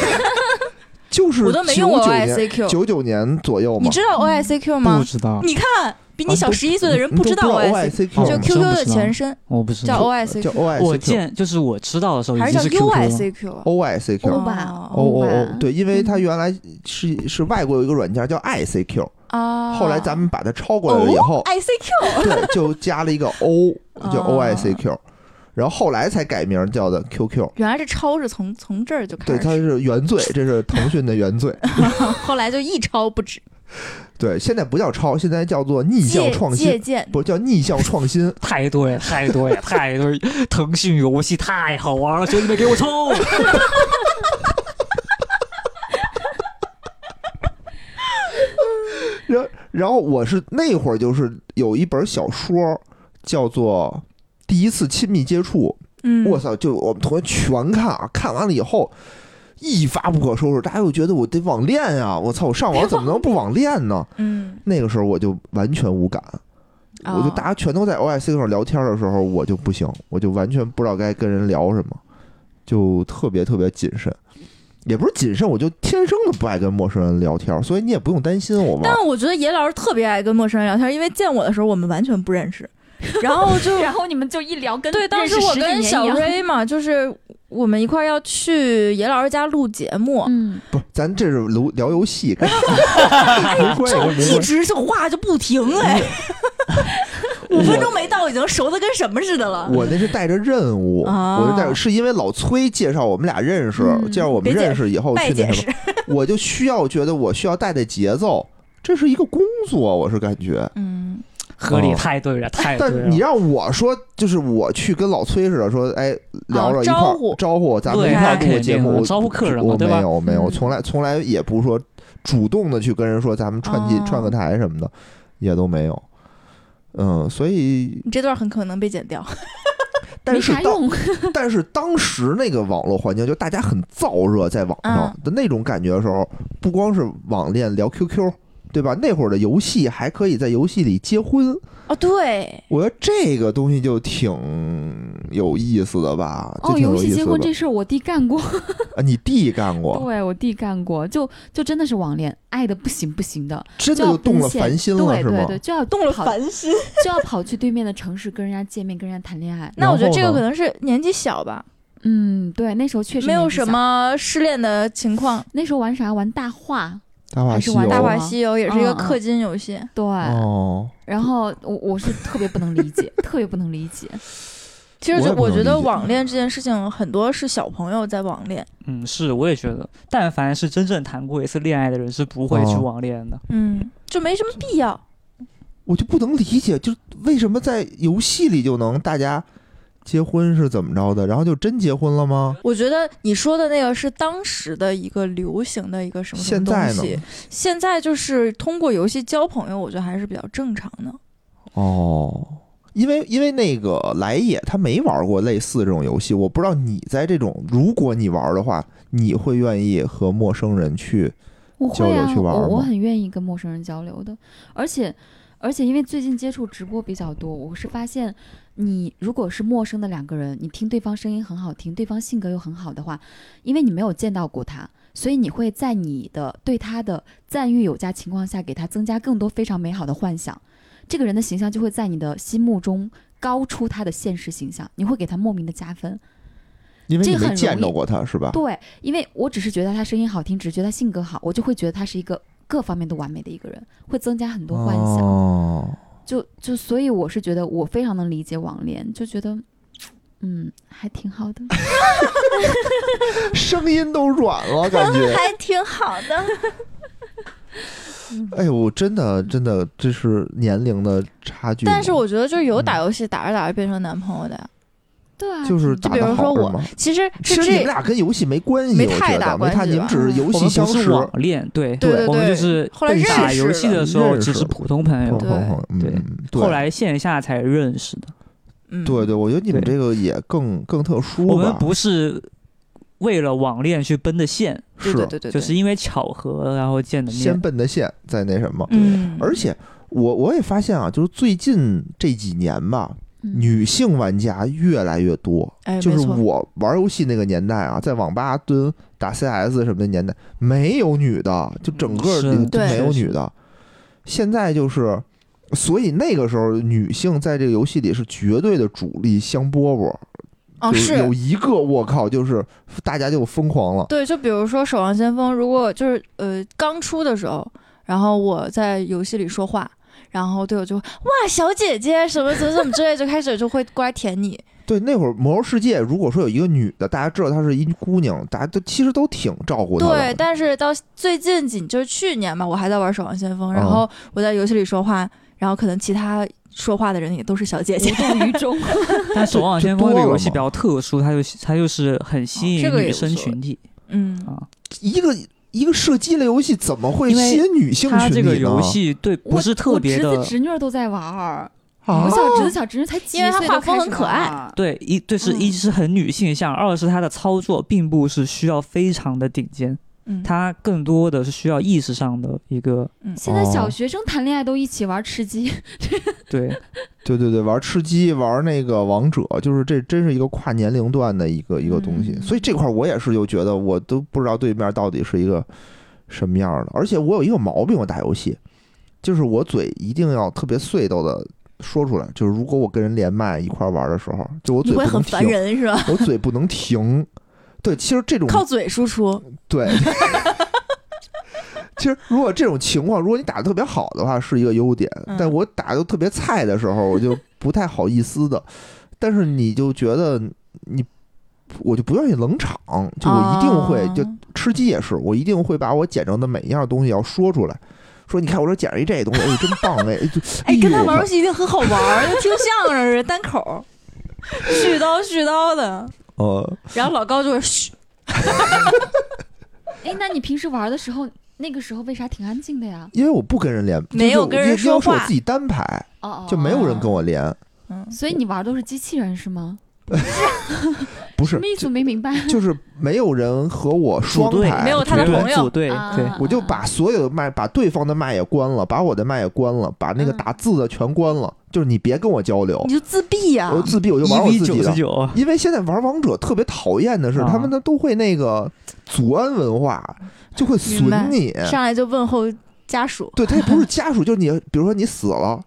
Speaker 2: 就是
Speaker 4: 我都没用过
Speaker 2: 九九年
Speaker 4: OICQ，
Speaker 2: 九九年左右嘛。
Speaker 4: 你知道 OICQ 吗
Speaker 5: 不
Speaker 4: 吗？
Speaker 5: 知道，
Speaker 4: 你看，比你小十一岁的人
Speaker 2: 不
Speaker 4: 知道
Speaker 2: OICQ，
Speaker 4: 就
Speaker 5: 哦
Speaker 4: QQ 的前身
Speaker 5: 我不知道。
Speaker 2: 叫 OICQ，OICQ，
Speaker 5: 我见就是我知道的时候已
Speaker 4: 还是叫
Speaker 5: QQ 了。
Speaker 4: UICQ 啊
Speaker 2: ？OICQ，
Speaker 3: 欧吧
Speaker 4: 哦
Speaker 2: 哦哦
Speaker 3: 欧吧
Speaker 2: 哦，对，因为它原来是是外国有一个软件叫 ICQ，
Speaker 4: 啊，
Speaker 2: 后来咱们把它抄过来了以后
Speaker 4: ，ICQ
Speaker 2: 对，就加了一个 O，叫
Speaker 4: 哦
Speaker 2: OICQ，然后后来才改名叫的 QQ。
Speaker 4: 原来这抄是从从这儿就开
Speaker 2: 对，它是原罪，这是腾讯的原罪。
Speaker 4: 后来就一抄不止，
Speaker 2: 对，现在不叫抄，现在叫做逆向创新，
Speaker 4: 借鉴。
Speaker 2: 不叫逆向创新。
Speaker 5: 太对了，太对了，太对！腾讯游戏太好玩了，兄弟们给我冲！
Speaker 2: 然然后我是那会儿就是有一本小说叫做《第一次亲密接触》，
Speaker 4: 嗯，
Speaker 2: 我操！就我们同学全看啊，看完了以后一发不可收拾，大家又觉得我得网恋呀、我操！我上网怎么能不网恋呢？
Speaker 4: 嗯，
Speaker 2: 那个时候我就完全无感，我就
Speaker 4: 哦
Speaker 2: 大家全都在 OIC 上聊天的时候，我就不行，我就完全不知道该跟人聊什么，就特别特别谨慎。也不是谨慎，我就天生的不爱跟陌生人聊天，所以你也不用担心我玩。
Speaker 4: 但我觉得野老师特别爱跟陌生人聊天，因为见我的时候我们完全不认识，然后就
Speaker 3: 然后你们就一聊跟
Speaker 4: 对，当时我跟小瑞嘛，就是我们一块儿要去野老师家录节目，
Speaker 3: 嗯，
Speaker 2: 不，咱这是聊聊游戏，跟没关系，没
Speaker 4: 一。直就话就不停哎，五分钟没到已经熟的跟什么似的了。
Speaker 2: 我那是带着任务，
Speaker 4: 啊。
Speaker 2: 我是带着，是因为老崔介绍我们俩认识，
Speaker 4: 嗯。
Speaker 2: 介绍我们认识以后去那什么，，我就需要觉得我需要带带节奏，这是一个工作，我是感觉。
Speaker 4: 嗯，
Speaker 5: 合理，太对了，太对了。
Speaker 2: 但你让我说，就是我去跟老崔似的说，哎，聊着一块儿
Speaker 4: 招呼
Speaker 2: 招呼，咱们一块儿录节目，
Speaker 5: 招呼客人
Speaker 2: 我没有没有，
Speaker 4: 嗯
Speaker 2: 从来从来也不说主动的去跟人说咱们串进
Speaker 4: 哦
Speaker 2: 串个台什么的，也都没有。嗯，所以
Speaker 4: 你这段很可能被剪掉。
Speaker 2: 但是当，但是当时那个网络环境，就大家很燥热，在网上
Speaker 4: 嗯
Speaker 2: 的那种感觉的时候，不光是网恋聊 QQ，对吧？那会儿的游戏还可以在游戏里结婚，
Speaker 4: 哦，对，
Speaker 2: 我觉得这个东西就挺有意思的吧？这
Speaker 3: 哦，
Speaker 2: 挺有
Speaker 3: 游戏结
Speaker 2: 意思的
Speaker 3: 婚这事儿我弟干过，
Speaker 2: 啊！你弟干过，
Speaker 3: 对我弟干过，就就真的是网恋，爱的不行不行的，
Speaker 2: 真的
Speaker 3: 就要
Speaker 2: 动了凡心了，是吗？
Speaker 3: 对对对，就要
Speaker 4: 动了凡心。
Speaker 3: 就要跑去对面的城市跟人家见面，跟人家谈恋爱。
Speaker 4: 那我觉得这个可能是年纪小吧，
Speaker 3: 嗯，对，那时候确实
Speaker 4: 没有什么失恋的情况。
Speaker 3: 那时候玩啥？玩大话，
Speaker 2: 大话
Speaker 3: 还是玩
Speaker 2: 西游
Speaker 4: 大
Speaker 3: 大话
Speaker 4: 话西游也是一个氪金游戏，
Speaker 3: 对。
Speaker 2: 哦，
Speaker 3: 然后我我是特别不能理解，特别不能理解。
Speaker 4: 其实就我觉得网恋这件事情，很多是小朋友在网恋。
Speaker 5: 嗯，是，我也觉得，但凡是真正谈过一次恋爱的人，是不会去
Speaker 2: 哦
Speaker 5: 网恋的。
Speaker 4: 嗯，就没什么必要。
Speaker 2: 我就不能理解，就为什么在游戏里就能大家结婚是怎么着的，然后就真结婚了吗？
Speaker 4: 我觉得你说的那个是当时的一个流行的一个什么什么
Speaker 2: 现在呢？
Speaker 4: 东西，现在就是通过游戏交朋友，我觉得还是比较正常的。
Speaker 2: 哦，因为因为那个来也他没玩过类似这种游戏，我不知道你在这种，如果你玩的话，你会愿意和陌生人去交流去玩吗？
Speaker 3: 我我很愿意跟陌生人交流的，而且而且因为最近接触直播比较多，我是发现你如果是陌生的两个人，你听对方声音很好听，对方性格又很好的话，因为你没有见到过他，所以你会在你的对他的赞誉有加情况下，给他增加更多非常美好的幻想，这个人的形象就会在你的心目中高出他的现实形象，你会给他莫名的加分。
Speaker 2: 因为你没见到过他是吧？
Speaker 3: 对，因为我只是觉得他声音好听，只是觉得他性格好，我就会觉得他是一个各方面都完美的一个人，会增加很多幻想。
Speaker 2: 哦，
Speaker 3: 就就所以我是觉得我非常能理解网恋，就觉得。嗯，还挺好的。
Speaker 2: 声音都软了，感觉。
Speaker 4: 还挺好的。
Speaker 2: 哎呦，真的真的，这是年龄的差距。
Speaker 4: 但是我觉得就是有
Speaker 2: 嗯
Speaker 4: 打游戏打着打着变成男朋友的呀。
Speaker 3: 对啊，
Speaker 2: 就是
Speaker 3: 挺
Speaker 2: 打
Speaker 4: 比如说我
Speaker 2: 好是吗？
Speaker 4: 其实
Speaker 2: 其实你们俩跟游戏没关系，
Speaker 4: 没
Speaker 2: 我觉
Speaker 4: 太大
Speaker 2: 得没太，
Speaker 4: 关系吧
Speaker 2: 你们只是游
Speaker 5: 我
Speaker 2: 戏相识
Speaker 5: 们不是。网恋，对
Speaker 4: 对对
Speaker 5: 我们
Speaker 4: 对
Speaker 5: 就是
Speaker 4: 后来认识
Speaker 5: 打游戏的时候
Speaker 2: 认识
Speaker 5: 只是普通朋友，
Speaker 4: 对
Speaker 2: 嗯
Speaker 5: 对
Speaker 2: 嗯对
Speaker 5: 后来线下才认识的。
Speaker 4: 嗯，
Speaker 2: 对对，我觉得你们
Speaker 5: 对
Speaker 2: 这个也更更特殊吧。
Speaker 5: 我们不是为了网恋去奔的线，
Speaker 2: 是
Speaker 4: 对对对对，
Speaker 5: 就是因为巧合然后见的面
Speaker 2: 先
Speaker 5: 面。
Speaker 2: 奔的线，再那什么。
Speaker 4: 嗯，
Speaker 2: 而且我我也发现啊，就是最近这几年吧，
Speaker 3: 嗯
Speaker 2: 女性玩家越来越多。
Speaker 4: 哎，
Speaker 2: 就是我玩游戏那个年代啊，在网吧蹲打 CS 什么的年代，没有女的，就整个就没有女的。现在就是，所以那个时候女性在这个游戏里是绝对的主力香饽饽。
Speaker 4: 哦
Speaker 2: 就是有一个我靠，就是大家就疯狂了。
Speaker 4: 对，就比如说《守望先锋》，如果就是呃刚出的时候，然后我在游戏里说话，然后队友就会哇小姐姐什么怎么怎么之类，就开始就会过来舔你。
Speaker 2: 对，那会儿魔兽世界如果说有一个女的，大家知道她是一姑娘，大家都其实都挺照顾她的。
Speaker 4: 对，但是到最近几就是去年嘛，我还在玩《守望先锋》，然
Speaker 2: 嗯
Speaker 4: 后我在游戏里说话，然后可能其他说话的人也都是小姐姐
Speaker 3: 无。动于衷。
Speaker 5: 但《守望先锋》这个游戏比较特殊，它就它就是很吸引
Speaker 4: 这个
Speaker 5: 女生群体
Speaker 4: 嗯，
Speaker 5: 啊。
Speaker 2: 一个一个射击类游戏怎么会
Speaker 5: 因为
Speaker 2: 吸引女性群体呢？
Speaker 5: 它这个游戏对不是特别的
Speaker 3: 我侄子侄女都在玩儿，
Speaker 2: 啊
Speaker 3: 我小侄子小侄女才几
Speaker 4: 因为他画风很可爱。
Speaker 5: 对，一对是
Speaker 3: 嗯
Speaker 5: 一是很女性向，二是它的操作并不是需要非常的顶尖，
Speaker 4: 嗯，
Speaker 5: 它更多的是需要意识上的一个
Speaker 3: 现在小
Speaker 2: 哦
Speaker 3: 学生谈恋爱都一起玩吃鸡，
Speaker 5: 对
Speaker 2: 对对对，玩吃鸡，玩那个王者，就是这真是一个跨年龄段的一个一个东西。
Speaker 4: 嗯
Speaker 2: 所以这块儿我也是就觉得我都不知道对面到底是一个什么样的。而且我有一个毛病，我打游戏就是我嘴一定要特别碎叨的说出来。就是如果我跟人连麦一块儿玩的时候，就我嘴不能停，
Speaker 4: 烦人是吧？
Speaker 2: 我嘴不能停。对，其实这种
Speaker 4: 靠嘴输出，
Speaker 2: 对。其实，如果这种情况，如果你打的特别好的话，是一个优点。
Speaker 4: 嗯
Speaker 2: 但我打的特别菜的时候，我就不太好意思的。但是你就觉得你，我就不愿意冷场，就我一定会，就
Speaker 4: 哦
Speaker 2: 吃鸡也是，我一定会把我捡着的每一样东西要说出来。说你看，我这捡着一这东西，哎，真棒哎！就
Speaker 4: 哎，跟他玩游戏一定很好玩儿，就听相声似的单口儿，絮叨絮叨的。
Speaker 2: 呃，
Speaker 4: 然后老高就是嘘，
Speaker 3: 哎，那你平时玩的时候，那个时候为啥挺安静的呀？
Speaker 2: 因为我不跟人连，
Speaker 4: 没有跟人说话
Speaker 2: 是我自己单排，
Speaker 3: 哦哦，
Speaker 2: 就没有人跟
Speaker 3: 我。
Speaker 2: 连，
Speaker 4: 嗯，
Speaker 3: 所以你玩都是机器人是吗？
Speaker 2: 不是
Speaker 3: 什么意思？没明白。
Speaker 2: 就是没有人和我双排，
Speaker 4: 没有他的朋友
Speaker 5: 组队
Speaker 3: 啊
Speaker 5: 对，
Speaker 2: 我就把所有的麦，把对方的麦也关了，把我的麦也关了，把那个
Speaker 3: 嗯
Speaker 2: 打字的全关了，就是你别跟我交流。
Speaker 4: 你，就自闭呀、
Speaker 2: 我自闭我就玩我自己的。因为现在玩王者特别讨厌的是，
Speaker 5: 啊。
Speaker 2: 他们呢都会那个祖安文化，就会损你。
Speaker 4: 上来就问候家属，
Speaker 2: 对他也不是家属，就是你，比如说你死了，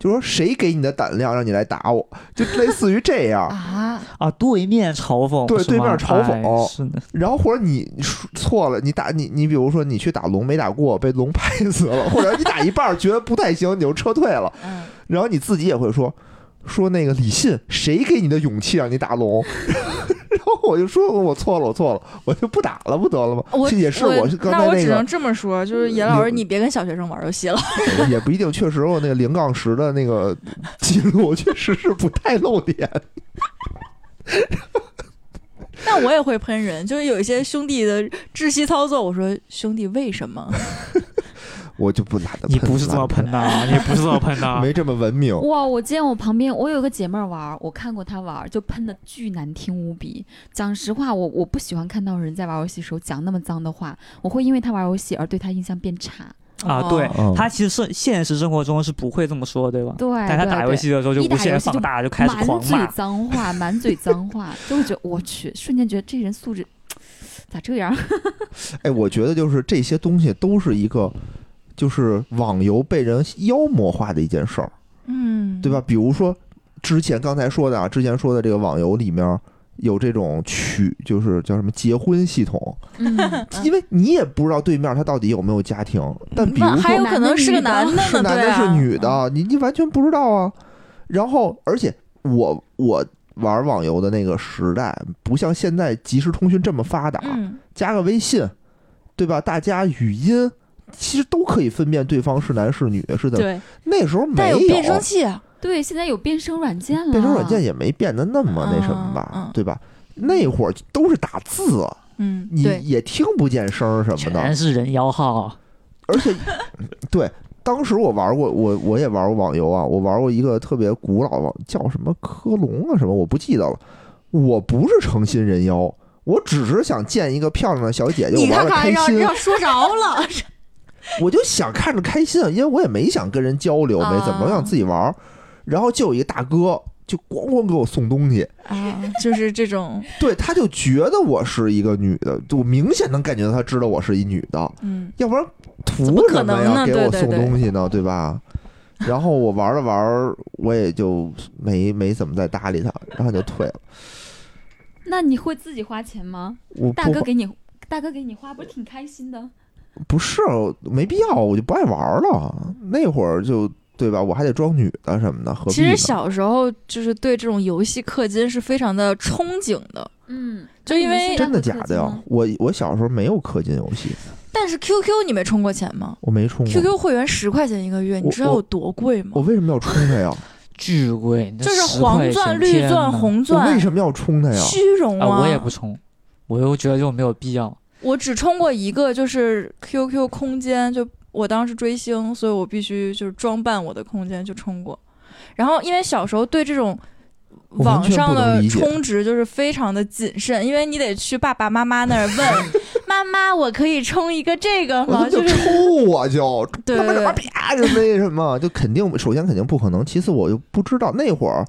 Speaker 2: 就说谁给你的胆量让你来打我，就 类似于这样。
Speaker 3: 啊，
Speaker 5: 啊，对面嘲讽，
Speaker 2: 对对面嘲讽。
Speaker 5: 哎是的，
Speaker 2: 然后或者你说错了，你打你你比如说你去打龙没打过，被龙拍死了，或者你打一半儿觉得不太行，你就撤退了，
Speaker 4: 嗯，
Speaker 2: 然后你自己也会说说那个李信，谁给你的勇气让你打龙？然后我就说我错了，我错了，我就不打了，不得了吗？
Speaker 4: 我
Speaker 2: 也是，
Speaker 4: 我
Speaker 2: 刚
Speaker 4: 那
Speaker 2: 才那个
Speaker 4: 我只能这么说，就是严老师，
Speaker 2: 你
Speaker 4: 你别跟小学生玩游戏了。
Speaker 2: 也不一定，确实我那个零杠十的那个记录确实是不太露脸。
Speaker 4: 但我也会喷人，就是有一些兄弟的窒息操作，我说兄弟为什么？
Speaker 2: 我就不懒得喷，
Speaker 5: 你不是这么 喷的啊，你不是这么喷的啊，
Speaker 2: 没这么文明。
Speaker 3: 哇！我见我旁边，我有个姐妹儿玩儿，我看过她玩儿，就喷的巨难听无比。讲实话，我我不喜欢看到人在玩游戏时候讲那么脏的话，我会因为她玩游戏而对她印象变差。
Speaker 5: 啊，对
Speaker 2: 哦
Speaker 5: 他其实是现实生活中是不会这么说，对吧？
Speaker 3: 对，
Speaker 5: 但他打游戏的时候就
Speaker 3: 一
Speaker 5: 无限放大，就开始
Speaker 3: 满嘴。脏话，满嘴脏话，就会觉得我去，瞬间觉得这人素质咋这样？
Speaker 2: 哎，我觉得就是这些东西都是一个，就是网游被人妖魔化的一件事儿，
Speaker 4: 嗯，
Speaker 2: 对吧？？比如说之前刚才说的啊，之前说的这个网游里面有这种娶，就是叫什么结婚系统，
Speaker 3: 嗯，
Speaker 2: 因为你也不知道对面他到底有没有家庭，但比如
Speaker 4: 说还
Speaker 2: 说
Speaker 4: 有可能是个男的呢，
Speaker 2: 是男的是女的，你你完全不知道啊。然后，而且我我玩网游的那个时代，不像现在即时通讯这么发达，
Speaker 4: 嗯，
Speaker 2: 加个微信，对吧？大家语音其实都可以分辨对方是男是女，是的。
Speaker 4: 对，
Speaker 2: 那时候没
Speaker 4: 但有变声器啊，
Speaker 3: 对，现在有变声软件了，
Speaker 2: 变声软件也没变得那么那什么吧，对吧？那会儿都是打字，
Speaker 4: 嗯，
Speaker 2: 你，也听不见声儿什么的。
Speaker 5: 全
Speaker 2: 的，
Speaker 5: 是人妖号，
Speaker 2: 而且，对，当时我玩过，我我也玩过网游啊，我玩过一个特别古老的，叫什么科隆啊什么，我不记得了。我不是诚心人妖，我只是想见一个漂亮的小姐姐，玩
Speaker 4: 看看让
Speaker 2: 的开心，
Speaker 4: 让说着了，
Speaker 2: 我就想看着开心，因为我也没想跟人交流，没怎么，我想自己玩儿。然后就有一个大哥，就咣咣给我送东西，
Speaker 4: 啊，就是这种，
Speaker 2: 对，他就觉得我是一个女的，就我明显能感觉到他知道我是一女的，
Speaker 4: 嗯，
Speaker 2: 要不然图
Speaker 4: 怎么可
Speaker 2: 什么呀？
Speaker 4: 能呢
Speaker 2: 给我送东西呢，对吧？然后我玩了玩儿，我也就没没怎么再搭理他，然后就退了。
Speaker 3: 那你会自己花钱吗？
Speaker 2: 我
Speaker 3: 大哥给你，大哥给你花，不是挺开心的？
Speaker 2: 不是没必要，我就不爱玩了。那会儿就对吧？我还得装女的什么的，何必？
Speaker 4: 其实小时候就是对这种游戏氪金是非常的憧憬的，
Speaker 3: 嗯，
Speaker 4: 就因为
Speaker 2: 真的假的呀？我我小时候没有氪金游戏，
Speaker 4: 但是 QQ 你没充过钱吗
Speaker 2: 我没充过。
Speaker 4: ？QQ 会员十块钱一个月，你知道有多贵吗
Speaker 2: 我？为什么要充它呀？
Speaker 5: 巨贵，那
Speaker 4: 就是黄钻、绿钻、红钻，
Speaker 2: 为什么要充它呀？
Speaker 4: 虚荣
Speaker 5: 啊，我也不充，我又觉得就没有必要。
Speaker 4: 我只充过一个，就是 QQ 空间，就我当时追星，所以我必须就是装扮我的空间就充过。然后因为小时候对这种网上的充值就是非常的谨慎，因为你得去爸爸妈妈那儿问 妈妈，我可以充一个这个吗？
Speaker 2: 我就
Speaker 4: 就是
Speaker 2: 抽我就，
Speaker 4: 对
Speaker 2: 他妈
Speaker 4: 对
Speaker 2: 这啪就那什么，就肯定首先肯定不可能，其次我又不知道那会儿。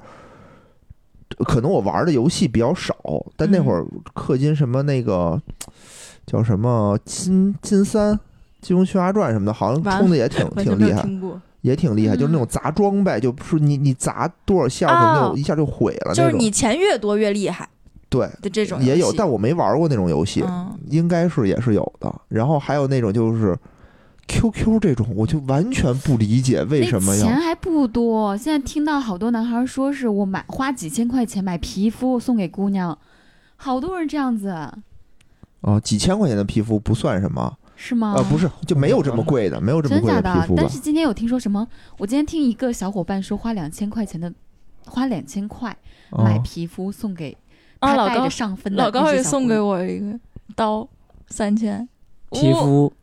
Speaker 2: 可能我玩的游戏比较少，但那会儿氪金什么那个叫什么金金三、金庸群侠传什么的，好像
Speaker 4: 完
Speaker 2: 充的也挺挺厉害。也挺厉害，就是那种砸装备，就不是你你砸多少下，可能
Speaker 4: 哦
Speaker 2: 就一下就毁了那种。
Speaker 4: 就是你钱越多越厉害
Speaker 2: 对
Speaker 4: 的这种
Speaker 2: 也有，但我没玩过那种游戏，
Speaker 4: 嗯，
Speaker 2: 应该是也是有的。然后还有那种就是 QQ 这种，我就完全不理解为什么要
Speaker 3: 钱还不多。现在听到好多男孩说是我买花几千块钱买皮肤送给姑娘，好多人这样子，
Speaker 2: 啊几千块钱的皮肤不算什么
Speaker 3: 是吗？
Speaker 2: 啊，不是就没有这么贵的，没有这么贵
Speaker 3: 真假的
Speaker 2: 皮肤？吧
Speaker 3: 但？是今天有听说什么？我今天听一个小伙伴说，花两千块钱的，花两千块买
Speaker 2: 啊，
Speaker 3: 皮肤送给
Speaker 4: 啊，老高
Speaker 3: 他带着上分的
Speaker 4: 老高也送给我一个刀，三千。
Speaker 5: 皮肤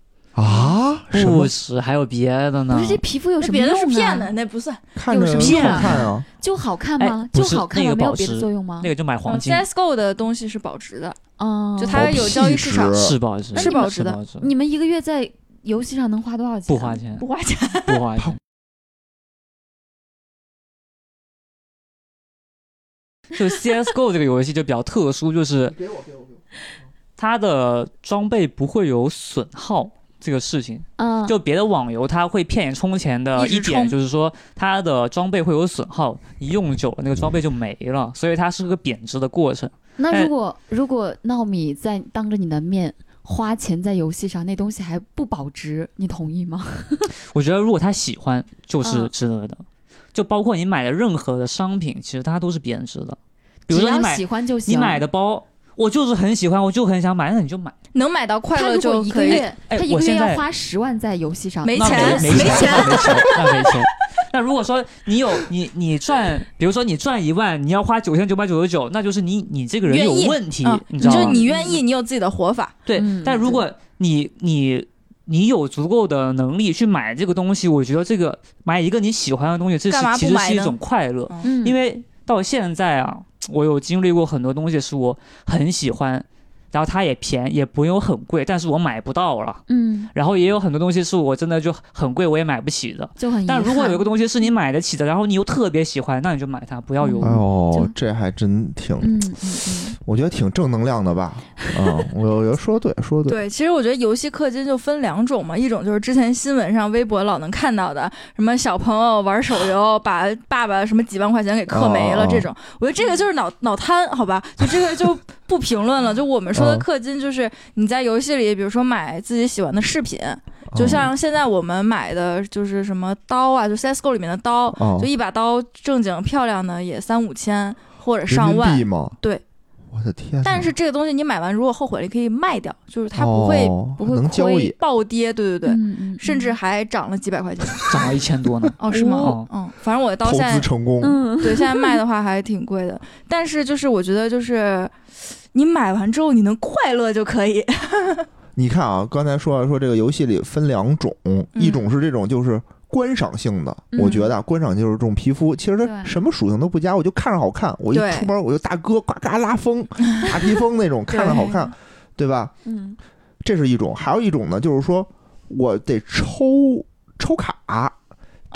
Speaker 2: 啊
Speaker 5: 不是，还有别的呢
Speaker 3: 不。是这皮肤有什么
Speaker 4: 那别的是
Speaker 3: 用啊
Speaker 4: 骗的，那不算。
Speaker 2: 看着
Speaker 3: 有什么
Speaker 2: 好
Speaker 5: 用啊
Speaker 2: 看啊？
Speaker 3: 就好看
Speaker 5: 哎
Speaker 3: 吗？就好看吗？
Speaker 5: 那个
Speaker 3: 没有别的作用吗
Speaker 5: 那？个就买黄
Speaker 4: 嗯
Speaker 5: 金
Speaker 4: ，CSGO 的东西是保值的，
Speaker 3: 嗯，
Speaker 4: 就它有交易市场
Speaker 5: 是保值，
Speaker 4: 是保值的，
Speaker 3: 你们一个月在游戏上能花多少钱？
Speaker 5: 不花钱，
Speaker 4: 不花钱。
Speaker 5: 不花钱。就 CS:GO 这个游戏就比较特殊，就是它的装备不会有损耗这个事情。
Speaker 3: 嗯，
Speaker 5: 就别的网游它会骗你充钱的
Speaker 4: 一
Speaker 5: 点就是说它的装备会有损耗，一用久了那个装备就没了，所以它是个贬值的过程。哎
Speaker 3: 那如果如果糯米在当着你的面花钱在游戏上，那东西还不保值，你同意吗？
Speaker 5: 我觉得如果他喜欢，就是
Speaker 3: 嗯
Speaker 5: 值得的。就包括你买的任何的商品，其实它都是贬值的。比如说你买
Speaker 3: 喜欢就行。
Speaker 5: 你买的包，我就是很喜欢，我就很想买，那你就买。
Speaker 4: 能买到快乐就可以。
Speaker 3: 一个月，
Speaker 5: 哎
Speaker 3: 他一个月要花十万在游戏上，
Speaker 5: 那
Speaker 4: 没钱
Speaker 5: 没
Speaker 4: 没
Speaker 5: 钱，那没钱，那没钱。那如果说你有你你赚，比如说你赚一万，你要花九千九百九十九，那就是你你这个人有问题，
Speaker 4: 嗯，
Speaker 5: 你知道吗？
Speaker 4: 就你愿意，你有自己的活法。
Speaker 5: 对，
Speaker 3: 嗯
Speaker 5: 但如果你你你有足够的能力去买这个东西，我觉得这个买一个你喜欢的东西，这是其实是一种快乐，
Speaker 3: 嗯，
Speaker 5: 因为到现在啊，我有经历过很多东西是我很喜欢。然后它也便宜，也不用很贵，但是我买不到了。
Speaker 3: 嗯
Speaker 5: 然后也有很多东西是我真的就很贵，我也买不起的。
Speaker 3: 就很
Speaker 5: 但如果有一个东西是你买得起的，然后你又特别喜欢，那你就买它，不要犹豫。
Speaker 3: 哦，
Speaker 2: 这还真挺，
Speaker 3: 嗯嗯嗯，
Speaker 2: 我觉得挺正能量的吧？嗯，我我觉得说对，说对。
Speaker 4: 对，其实我觉得游戏氪金就分两种嘛，一种就是之前新闻上、微博老能看到的，什么小朋友玩手游把爸爸什么几万块钱给氪没了这种，我觉得这个就是脑脑瘫，好吧？就这个就不评论了。就我们说的
Speaker 2: 嗯
Speaker 4: 氪金，就是你在游戏里，比如说买自己喜欢的饰品，
Speaker 2: 嗯
Speaker 4: 就像现在我们买的就是什么刀啊，就 CSGO 里面的刀，
Speaker 2: 哦
Speaker 4: 就一把刀正经漂亮的也三五千或者上万。
Speaker 2: 吗？
Speaker 4: 对，
Speaker 2: 我的天！
Speaker 4: 但是这个东西你买完如果后悔了，你可以卖掉，就是它不会、
Speaker 2: 哦
Speaker 4: 不会亏
Speaker 2: 能交易
Speaker 4: 暴跌，对对对，甚至还涨了几百块钱。
Speaker 5: 涨了一千多呢。
Speaker 4: 哦，是吗？
Speaker 5: 哦
Speaker 4: 嗯，反正我的刀现在
Speaker 2: 资成功，
Speaker 3: 嗯
Speaker 4: 对现在卖的话还挺贵的，但是就是我觉得就是你买完之后你能快乐就可以。
Speaker 2: 你看啊，刚才说了说这个游戏里分两种，
Speaker 4: 嗯
Speaker 2: 一种是这种就是观赏性的，
Speaker 3: 嗯
Speaker 2: 我觉得啊观赏就是这种皮肤，其实它什么属性都不加，我就看着好看，我一出门我就大哥呱嘎拉风，大披风那种，看着好看，对吧？
Speaker 3: 嗯
Speaker 2: 这是一种，还有一种呢，就是说我得抽抽卡。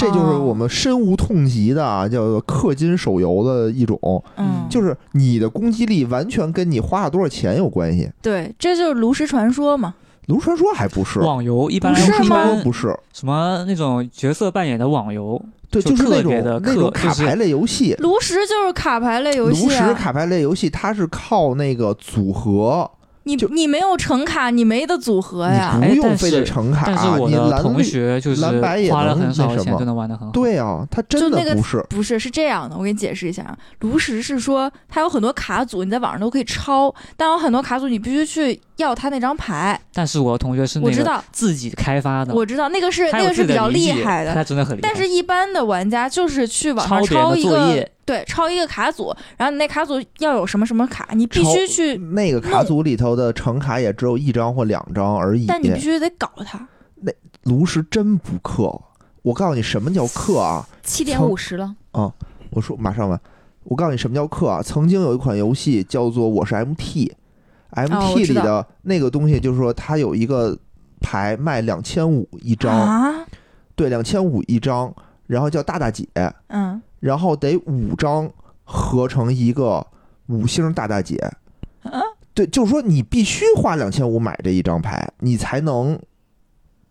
Speaker 2: 这就是
Speaker 4: 哦
Speaker 2: 我们深恶痛疾的啊，叫做氪金手游的一种，
Speaker 4: 嗯，
Speaker 2: 就是你的攻击力完全跟你花了多少钱有关系。
Speaker 4: 对，这就是炉石传说嘛。
Speaker 2: 炉石传说还不是，
Speaker 5: 网游一般
Speaker 4: 不是
Speaker 5: 一
Speaker 4: 吗
Speaker 5: 般
Speaker 2: 不是，
Speaker 5: 什么那种角色扮演的网游，
Speaker 2: 对，
Speaker 5: 就
Speaker 2: 就是那种那种卡牌类游戏。
Speaker 4: 炉石就是卡牌类游戏炉，
Speaker 2: 石卡牌类游戏，它是靠那个组合，
Speaker 4: 你你没有橙卡，你没得组合呀。
Speaker 2: 不用非得
Speaker 5: 是
Speaker 2: 成卡，
Speaker 5: 但是我的同学就是
Speaker 2: 蓝白也
Speaker 5: 花了很少钱，
Speaker 2: 那什么
Speaker 5: 真的玩的很好。
Speaker 2: 对啊，他真的不是。
Speaker 4: 不是，是这样的，我给你解释一下啊。炉石是说它有很多卡组，你在网上都可以抄，但有很多卡组你必须去要他那张牌。
Speaker 5: 但是我的同学是那个
Speaker 4: 我知道，
Speaker 5: 自己开发的，
Speaker 4: 我知道那个是那个是比较厉害的，
Speaker 5: 他真的很厉害。
Speaker 4: 但是一般的玩家就是去网上
Speaker 5: 抄
Speaker 4: 一个对，抄一个卡组，然后你那卡组要有什么什么卡，你必须去，
Speaker 2: 那个卡组里头的成卡也只有一张或两张而已。
Speaker 4: 但你必须得搞它。
Speaker 2: 那炉石真不氪，我告诉你什么叫氪啊！
Speaker 3: 七点五十了啊，
Speaker 2: 我说马上完，我告诉你什么叫氪啊！曾经有一款游戏叫做《我是 MT》，MT 里的那个东西就是说它有一个牌卖两千五一张，
Speaker 4: 啊，
Speaker 2: 对，两千五一张，然后叫大大姐，
Speaker 4: 嗯，
Speaker 2: 然后得五张合成一个五星大大姐。对，就是说你必须花两千五买这一张牌，你才能，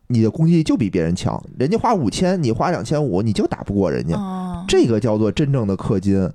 Speaker 2: 你的攻击力就比别人强。人家花五千，你花两千五，你就打不过人家。这个叫做真正的氪金。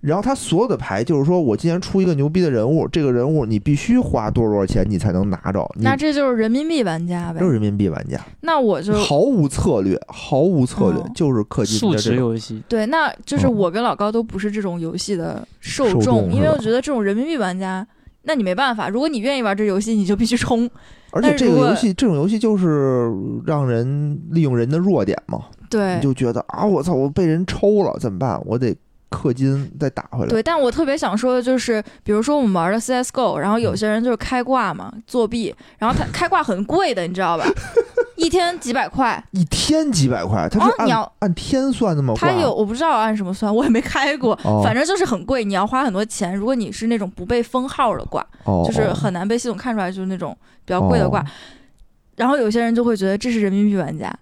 Speaker 2: 然后他所有的牌就是说我今天出一个牛逼的人物，这个人物你必须花多少多少钱你才能拿着，
Speaker 4: 那这就是人民币玩家呗
Speaker 2: 就。是人民币玩家，
Speaker 4: 那我就
Speaker 2: 毫无策略，毫无策略
Speaker 4: 哦，
Speaker 2: 就是氪金
Speaker 5: 数
Speaker 2: 的这种。
Speaker 5: 值游戏，
Speaker 4: 对，那就是
Speaker 2: 嗯
Speaker 4: 我跟老高都不是这种游戏的受
Speaker 2: 受众
Speaker 4: 因为我觉得这种人民币玩家，那你没办法，如果你愿意玩这游戏，你就必须充。
Speaker 2: 而且这个游戏，这种游戏就是让人利用人的弱点嘛，
Speaker 4: 对
Speaker 2: 你就觉得啊，我操，我被人抽了怎么办？我得氪金再打回来。
Speaker 4: 对，但我特别想说的就是，比如说我们玩的 CS:GO，然后有些人就是开挂嘛，作弊，然后他开挂很贵的，你知道吧？一天几百块，
Speaker 2: 一天几百块，他是按、
Speaker 4: 哦你要
Speaker 2: 按天算的吗？
Speaker 4: 他有我不知道按什么算，我也没开过，
Speaker 2: 哦
Speaker 4: 反正就是很贵，你要花很多钱。如果你是那种不被封号的挂，
Speaker 2: 哦，
Speaker 4: 就是
Speaker 2: 哦
Speaker 4: 很难被系统看出来，就是那种比较贵的挂。
Speaker 2: 哦
Speaker 4: 然后有些人就会觉得这是人民币玩家，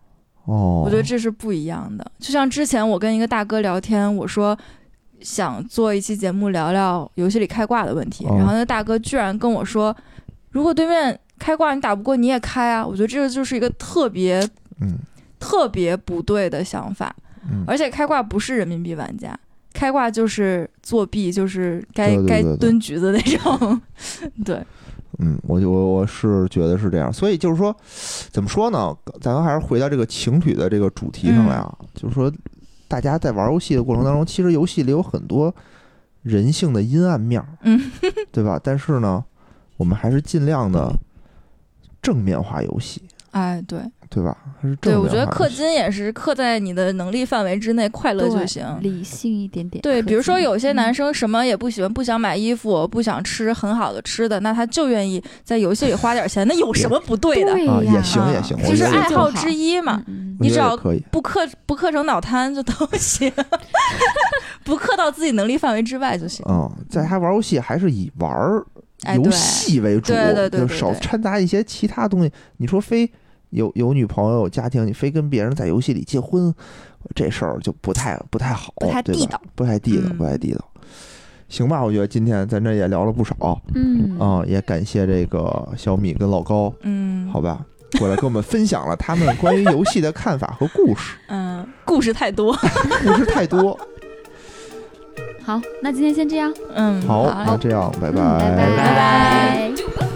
Speaker 2: 哦，
Speaker 4: 我觉得这是不一样的。就像之前我跟一个大哥聊天，我说想做一期节目聊聊游戏里开挂的问题，
Speaker 2: 哦
Speaker 4: 然后那大哥居然跟我说，如果对面开挂你打不过你也开啊，我觉得这个就是一个特别
Speaker 2: 嗯。
Speaker 4: 特别不对的想法，
Speaker 2: 嗯，
Speaker 4: 而且开挂不是人民币玩家。开挂就是作弊，就是该该蹲局子那种，对，
Speaker 2: 嗯，我就我我是觉得是这样，所以就是说，怎么说呢？咱们还是回到这个情侣的这个主题上来啊，就是说，大家在玩游戏的过程当中，其实游戏里有很多人性的阴暗面儿，
Speaker 4: 嗯，
Speaker 2: 对吧？但是呢，我们还是尽量的正面化游戏，
Speaker 4: 哎，对
Speaker 2: 对吧？还是正
Speaker 4: 对，我觉得氪金也是氪在你的能力范围之内，快乐就行。
Speaker 3: 理性一点点。
Speaker 4: 对，比如说有些男
Speaker 3: 嗯
Speaker 4: 生什么也不喜欢，不想买衣服，不想吃很好的吃的，那他就愿意在游戏里花点钱，那有什么不对的？
Speaker 2: 啊，也行
Speaker 4: 啊
Speaker 2: 也行，我
Speaker 4: 这是爱好之一嘛。你只要
Speaker 2: 可以，
Speaker 4: 不氪不氪成脑瘫就都行，不氪到自己能力范围之外就行。
Speaker 2: 嗯，在他玩游戏还是以玩游戏为主，
Speaker 4: 对对对
Speaker 2: 就少掺杂一些其他东西。你说非有有女朋友有家庭，你非跟别人在游戏里结婚，这事儿就不太不太好，
Speaker 4: 不太地道，
Speaker 2: 不太地道，
Speaker 4: 嗯。
Speaker 2: 不太地道。行吧，我觉得今天咱这也聊了不少。嗯。啊、
Speaker 3: 嗯
Speaker 2: 也感谢这个小米跟老高，
Speaker 4: 嗯，
Speaker 2: 好吧，过来跟我们分享了他们关于游戏的看法和故事，
Speaker 4: 嗯，故事太多。
Speaker 2: 故事太多。
Speaker 3: 好，那今天先这样，
Speaker 4: 嗯，
Speaker 2: 好，
Speaker 4: 嘞
Speaker 2: 那这样，拜
Speaker 3: 嗯拜。
Speaker 4: 拜拜